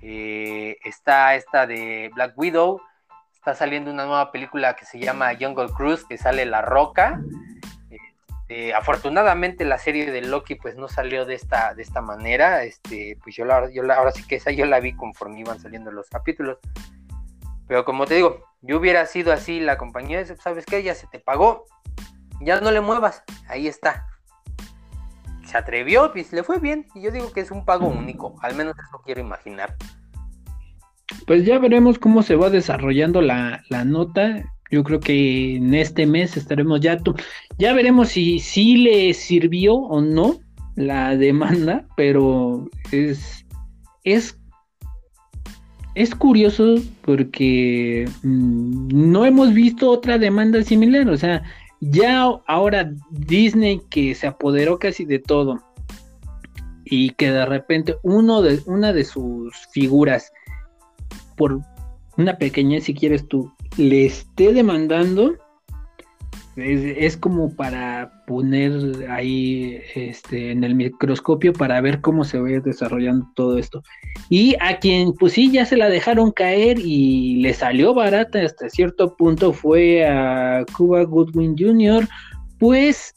está esta de Black Widow, está saliendo una nueva película que se llama Jungle Cruise, que sale La Roca. Este, afortunadamente la serie de Loki pues no salió de esta, de esta manera, este, pues yo, la, yo la, ahora sí que esa yo la vi conforme iban saliendo los capítulos. Pero como te digo, yo hubiera sido así la compañía, ¿sabes qué? Ya se te pagó, ya no le muevas, ahí está. Se atrevió, pues le fue bien, y yo digo que es un pago único, al menos eso quiero imaginar. Pues ya veremos cómo se va desarrollando la, la nota. Yo creo que en este mes estaremos ya, ya veremos si, si le sirvió o no la demanda, pero es, es, es curioso porque mm, no hemos visto otra demanda similar, o sea, ya ahora Disney que se apoderó casi de todo y que de repente uno de, una de sus figuras por una pequeña si quieres tú le esté demandando, es, como para poner ahí este, en el microscopio para ver cómo se va desarrollando todo esto. Y a quien, pues sí, ya se la dejaron caer y le salió barata hasta cierto punto fue a Cuba Goodwin Jr., pues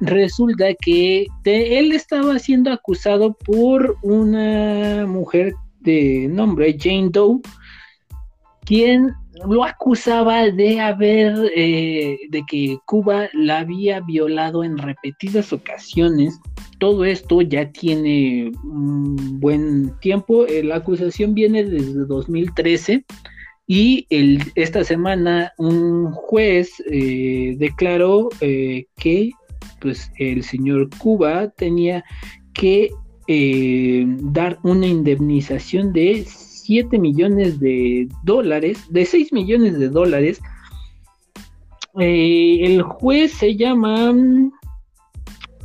resulta que él estaba siendo acusado por una mujer de nombre Jane Doe, quien lo acusaba de haber, eh, de que Cuba la había violado en repetidas ocasiones. Todo esto ya tiene un buen tiempo. Eh, la acusación viene desde 2013 y el, esta semana un juez eh, declaró que pues, el señor Cuba tenía que dar una indemnización de 7 millones de dólares, de 6 millones de dólares. Eh, el juez se llama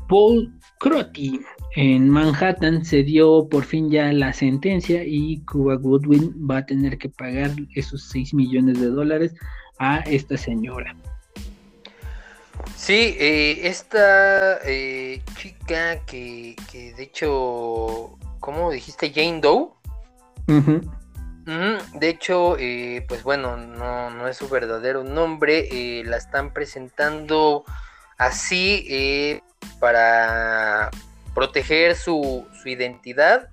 Paul Crotty. En Manhattan se dio por fin ya la sentencia y Cuba Goodwin va a tener que pagar esos 6 millones de dólares a esta señora. Sí, eh, esta eh, chica que, que, de hecho, ¿cómo dijiste? Jane Doe. De hecho, eh, pues bueno, no, es su verdadero nombre, eh, la están presentando así eh, para proteger su, identidad.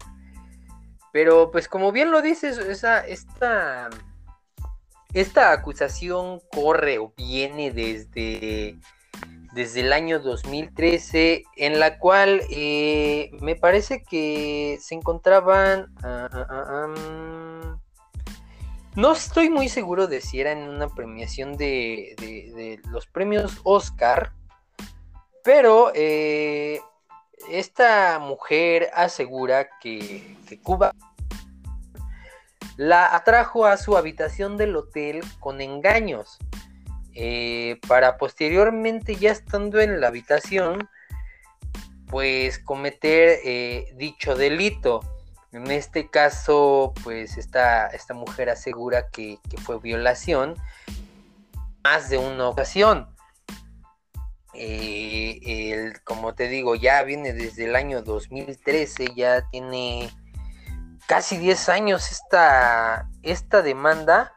Pero pues como bien lo dices, esa, esta, esta acusación corre o viene desde desde el año 2013, en la cual eh, me parece que se encontraban... Ah, ah, ah, no estoy muy seguro de si era en una premiación de, los premios Oscar, pero eh, esta mujer asegura que, que Cuba la atrajo a su habitación del hotel con engaños. Eh, para posteriormente ya estando en la habitación, pues cometer eh, dicho delito. En este caso, pues esta, esta mujer asegura que, fue violación más de una ocasión. Eh, como te digo, ya viene desde el año 2013, ya tiene casi 10 años esta, esta demanda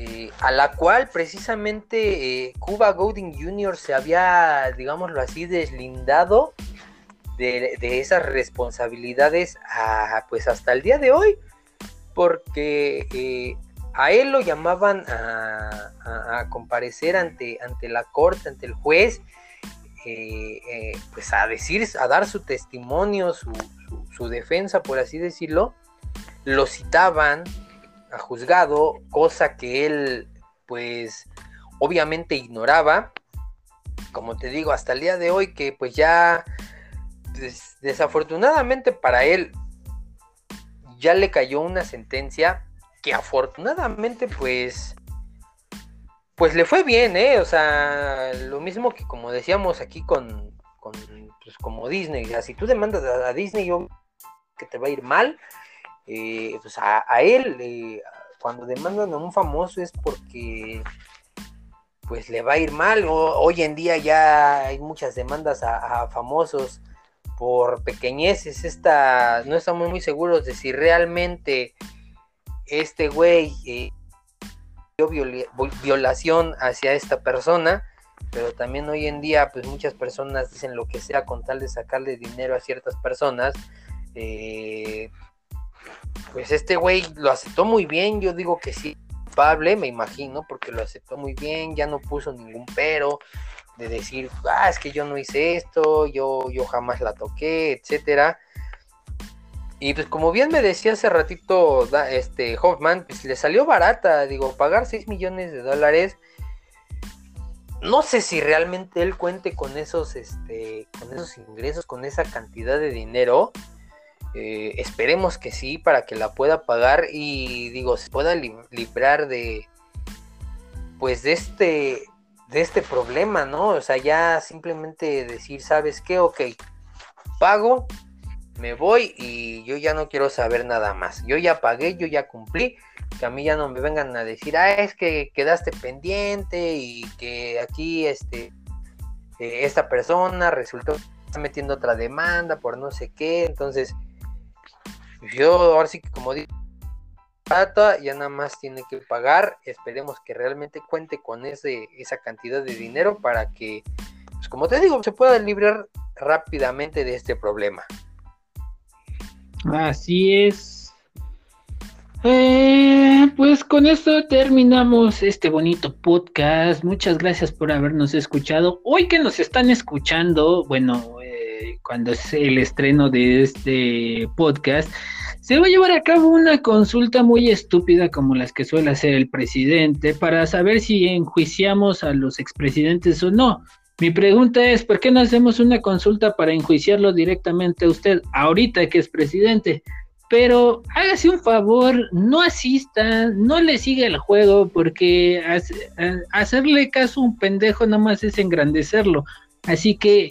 eh, a la cual precisamente eh, Cuba Gooding Jr. se había, digámoslo así, deslindado de, esas responsabilidades pues hasta el día de hoy, porque eh, a él lo llamaban a, comparecer ante, ante la corte, ante el juez, pues a decir, a dar su testimonio, su defensa, por así decirlo, lo citaban, a juzgado, cosa que él pues obviamente ignoraba. como te digo, hasta el día de hoy que pues ya desafortunadamente para él ya le cayó una sentencia que afortunadamente pues pues le fue bien, ¿eh? O sea, lo mismo que como decíamos aquí con, con pues como Disney, si tú demandas a, Disney yo que te va a ir mal, eh, pues a, él eh, cuando demandan a un famoso es porque pues le va a ir mal. hoy en día ya hay muchas demandas a, famosos por pequeñeces. Esta, no estamos muy seguros de si realmente este güey eh, dio violación hacia esta persona. Pero también hoy en día, pues muchas personas dicen lo que sea con tal de sacarle dinero a ciertas personas. Pues este güey lo aceptó muy bien. Yo digo que sí me imagino, porque lo aceptó muy bien, ya no puso ningún pero de decir, ah, es que yo no hice esto, yo, yo jamás la toqué, etcétera. Y pues como bien me decía hace ratito este Hoffman, pues le salió barata, digo, pagar 6 millones de dólares. No sé si realmente él cuente con esos, este, con esos ingresos, con esa cantidad de dinero. Eh, esperemos que sí, para que la pueda pagar y digo, se pueda librar de, pues de este, de este problema, ¿no? O sea, ya simplemente decir, ¿sabes qué? Ok, pago, me voy y yo ya no quiero saber nada más. Yo ya pagué, yo ya cumplí, que a mí ya no me vengan a decir, ah, es que quedaste pendiente y que aquí, este, eh, esta persona resultó metiendo otra demanda por no sé qué, entonces yo ahora sí que como digo, ya nada más tiene que pagar. Esperemos que realmente cuente con ese, esa cantidad de dinero para que, pues como te digo, se pueda librar rápidamente de este problema. Así es. Eh, pues con esto terminamos este bonito podcast. Muchas gracias por habernos escuchado. Hoy que nos están escuchando, bueno, cuando es el estreno de este podcast, se va a llevar a cabo una consulta muy estúpida como las que suele hacer el presidente para saber si enjuiciamos a los expresidentes o no. Mi pregunta es, ¿por qué no hacemos una consulta para enjuiciarlo directamente a usted ahorita que es presidente? Pero hágase un favor, no asista, no le siga el juego, porque hacerle caso a un pendejo nada más es engrandecerlo. Así que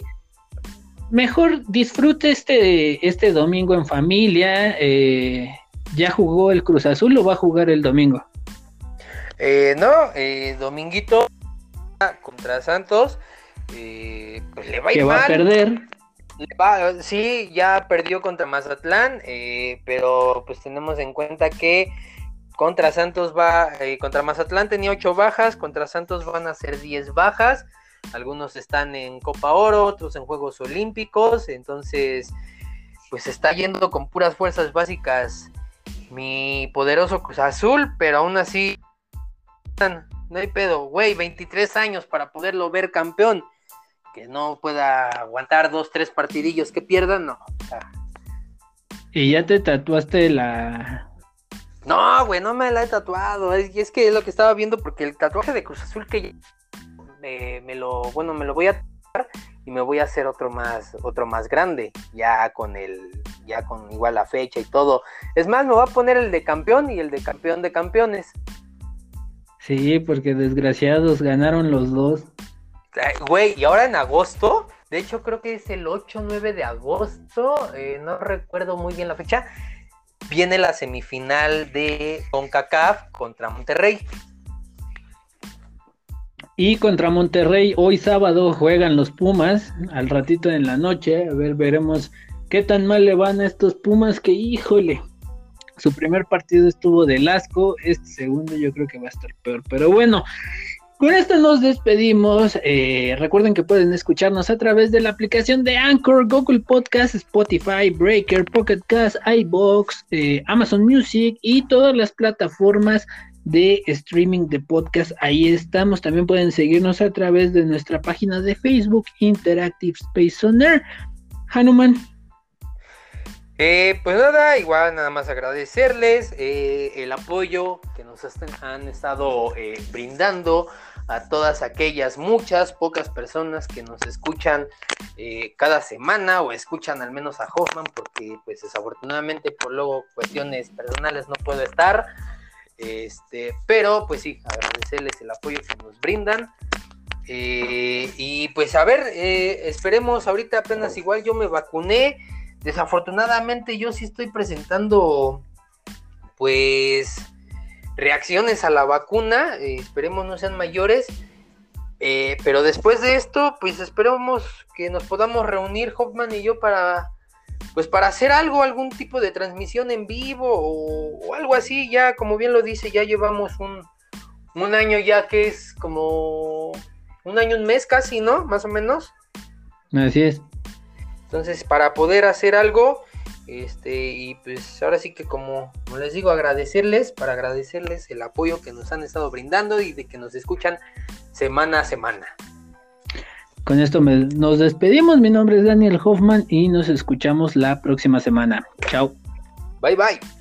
mejor disfrute este, este domingo en familia. Eh, ¿Ya jugó el Cruz Azul o va a jugar el domingo? Eh, no, eh, Dominguito contra Santos, eh, pues le va a ir va a perder. sí, ya perdió contra Mazatlán, pero pues tenemos en cuenta que contra Santos va, contra Mazatlán tenía 8 bajas, contra Santos van a ser 10 bajas algunos están en Copa Oro, otros en Juegos Olímpicos, entonces pues está yendo con puras fuerzas básicas mi poderoso Cruz Azul, pero aún así no hay pedo, güey, 23 años para poderlo ver campeón, que no pueda aguantar dos, tres partidillos que pierdan, no. ¿Y ya te tatuaste la... No, güey, no me la he tatuado, es, es que es lo que estaba viendo porque el tatuaje de Cruz Azul que me lo, bueno, me lo voy a y me voy a hacer otro más, otro más grande, ya con el, ya con igual la fecha y todo. Es más, me voy a poner el de campeón y el de campeón de campeones. Sí, porque desgraciados ganaron los dos. Güey, y ahora en agosto, de hecho creo que es el 8 9 de agosto, eh, no recuerdo muy bien la fecha, viene la semifinal de CONCACAF contra Monterrey. Y contra Monterrey, hoy sábado juegan los Pumas, al ratito en la noche. A ver, veremos qué tan mal le van a estos Pumas que, híjole, su primer partido estuvo de asco, este segundo yo creo que va a estar peor. Pero bueno, con esto nos despedimos. Eh, recuerden que pueden escucharnos a través de la aplicación de Anchor, Google Podcast, Spotify, Breaker, Pocket Cast, iBox, eh, Amazon Music y todas las plataformas de streaming de podcast. Ahí estamos. También pueden seguirnos a través de nuestra página de Facebook, Interactive Space On Air. Hanuman. Eh, pues nada, igual nada más agradecerles eh, el apoyo que nos han estado eh, brindando a todas aquellas muchas pocas personas que nos escuchan cada semana o escuchan al menos a Hoffman porque pues desafortunadamente por luego cuestiones personales no puedo estar este pero pues sí agradecerles el apoyo que nos brindan. Eh, y pues a ver eh, esperemos ahorita apenas igual yo me vacuné. Desafortunadamente yo sí estoy presentando pues reacciones a la vacuna, eh, esperemos no sean mayores, pero después de esto, pues esperemos que nos podamos reunir Hoffman y yo para, pues para hacer algo, algún tipo de transmisión en vivo o, algo así, ya como bien lo dice, ya llevamos un, un año ya que es como un año, un mes casi, ¿no? Más o menos. Así es. Entonces, para poder hacer algo, este, y pues ahora sí que como, les digo, agradecerles, para agradecerles el apoyo que nos han estado brindando y de que nos escuchan semana a semana. Con esto nos despedimos. Mi nombre es Daniel Hoffman y nos escuchamos la próxima semana. Chao. Bye bye.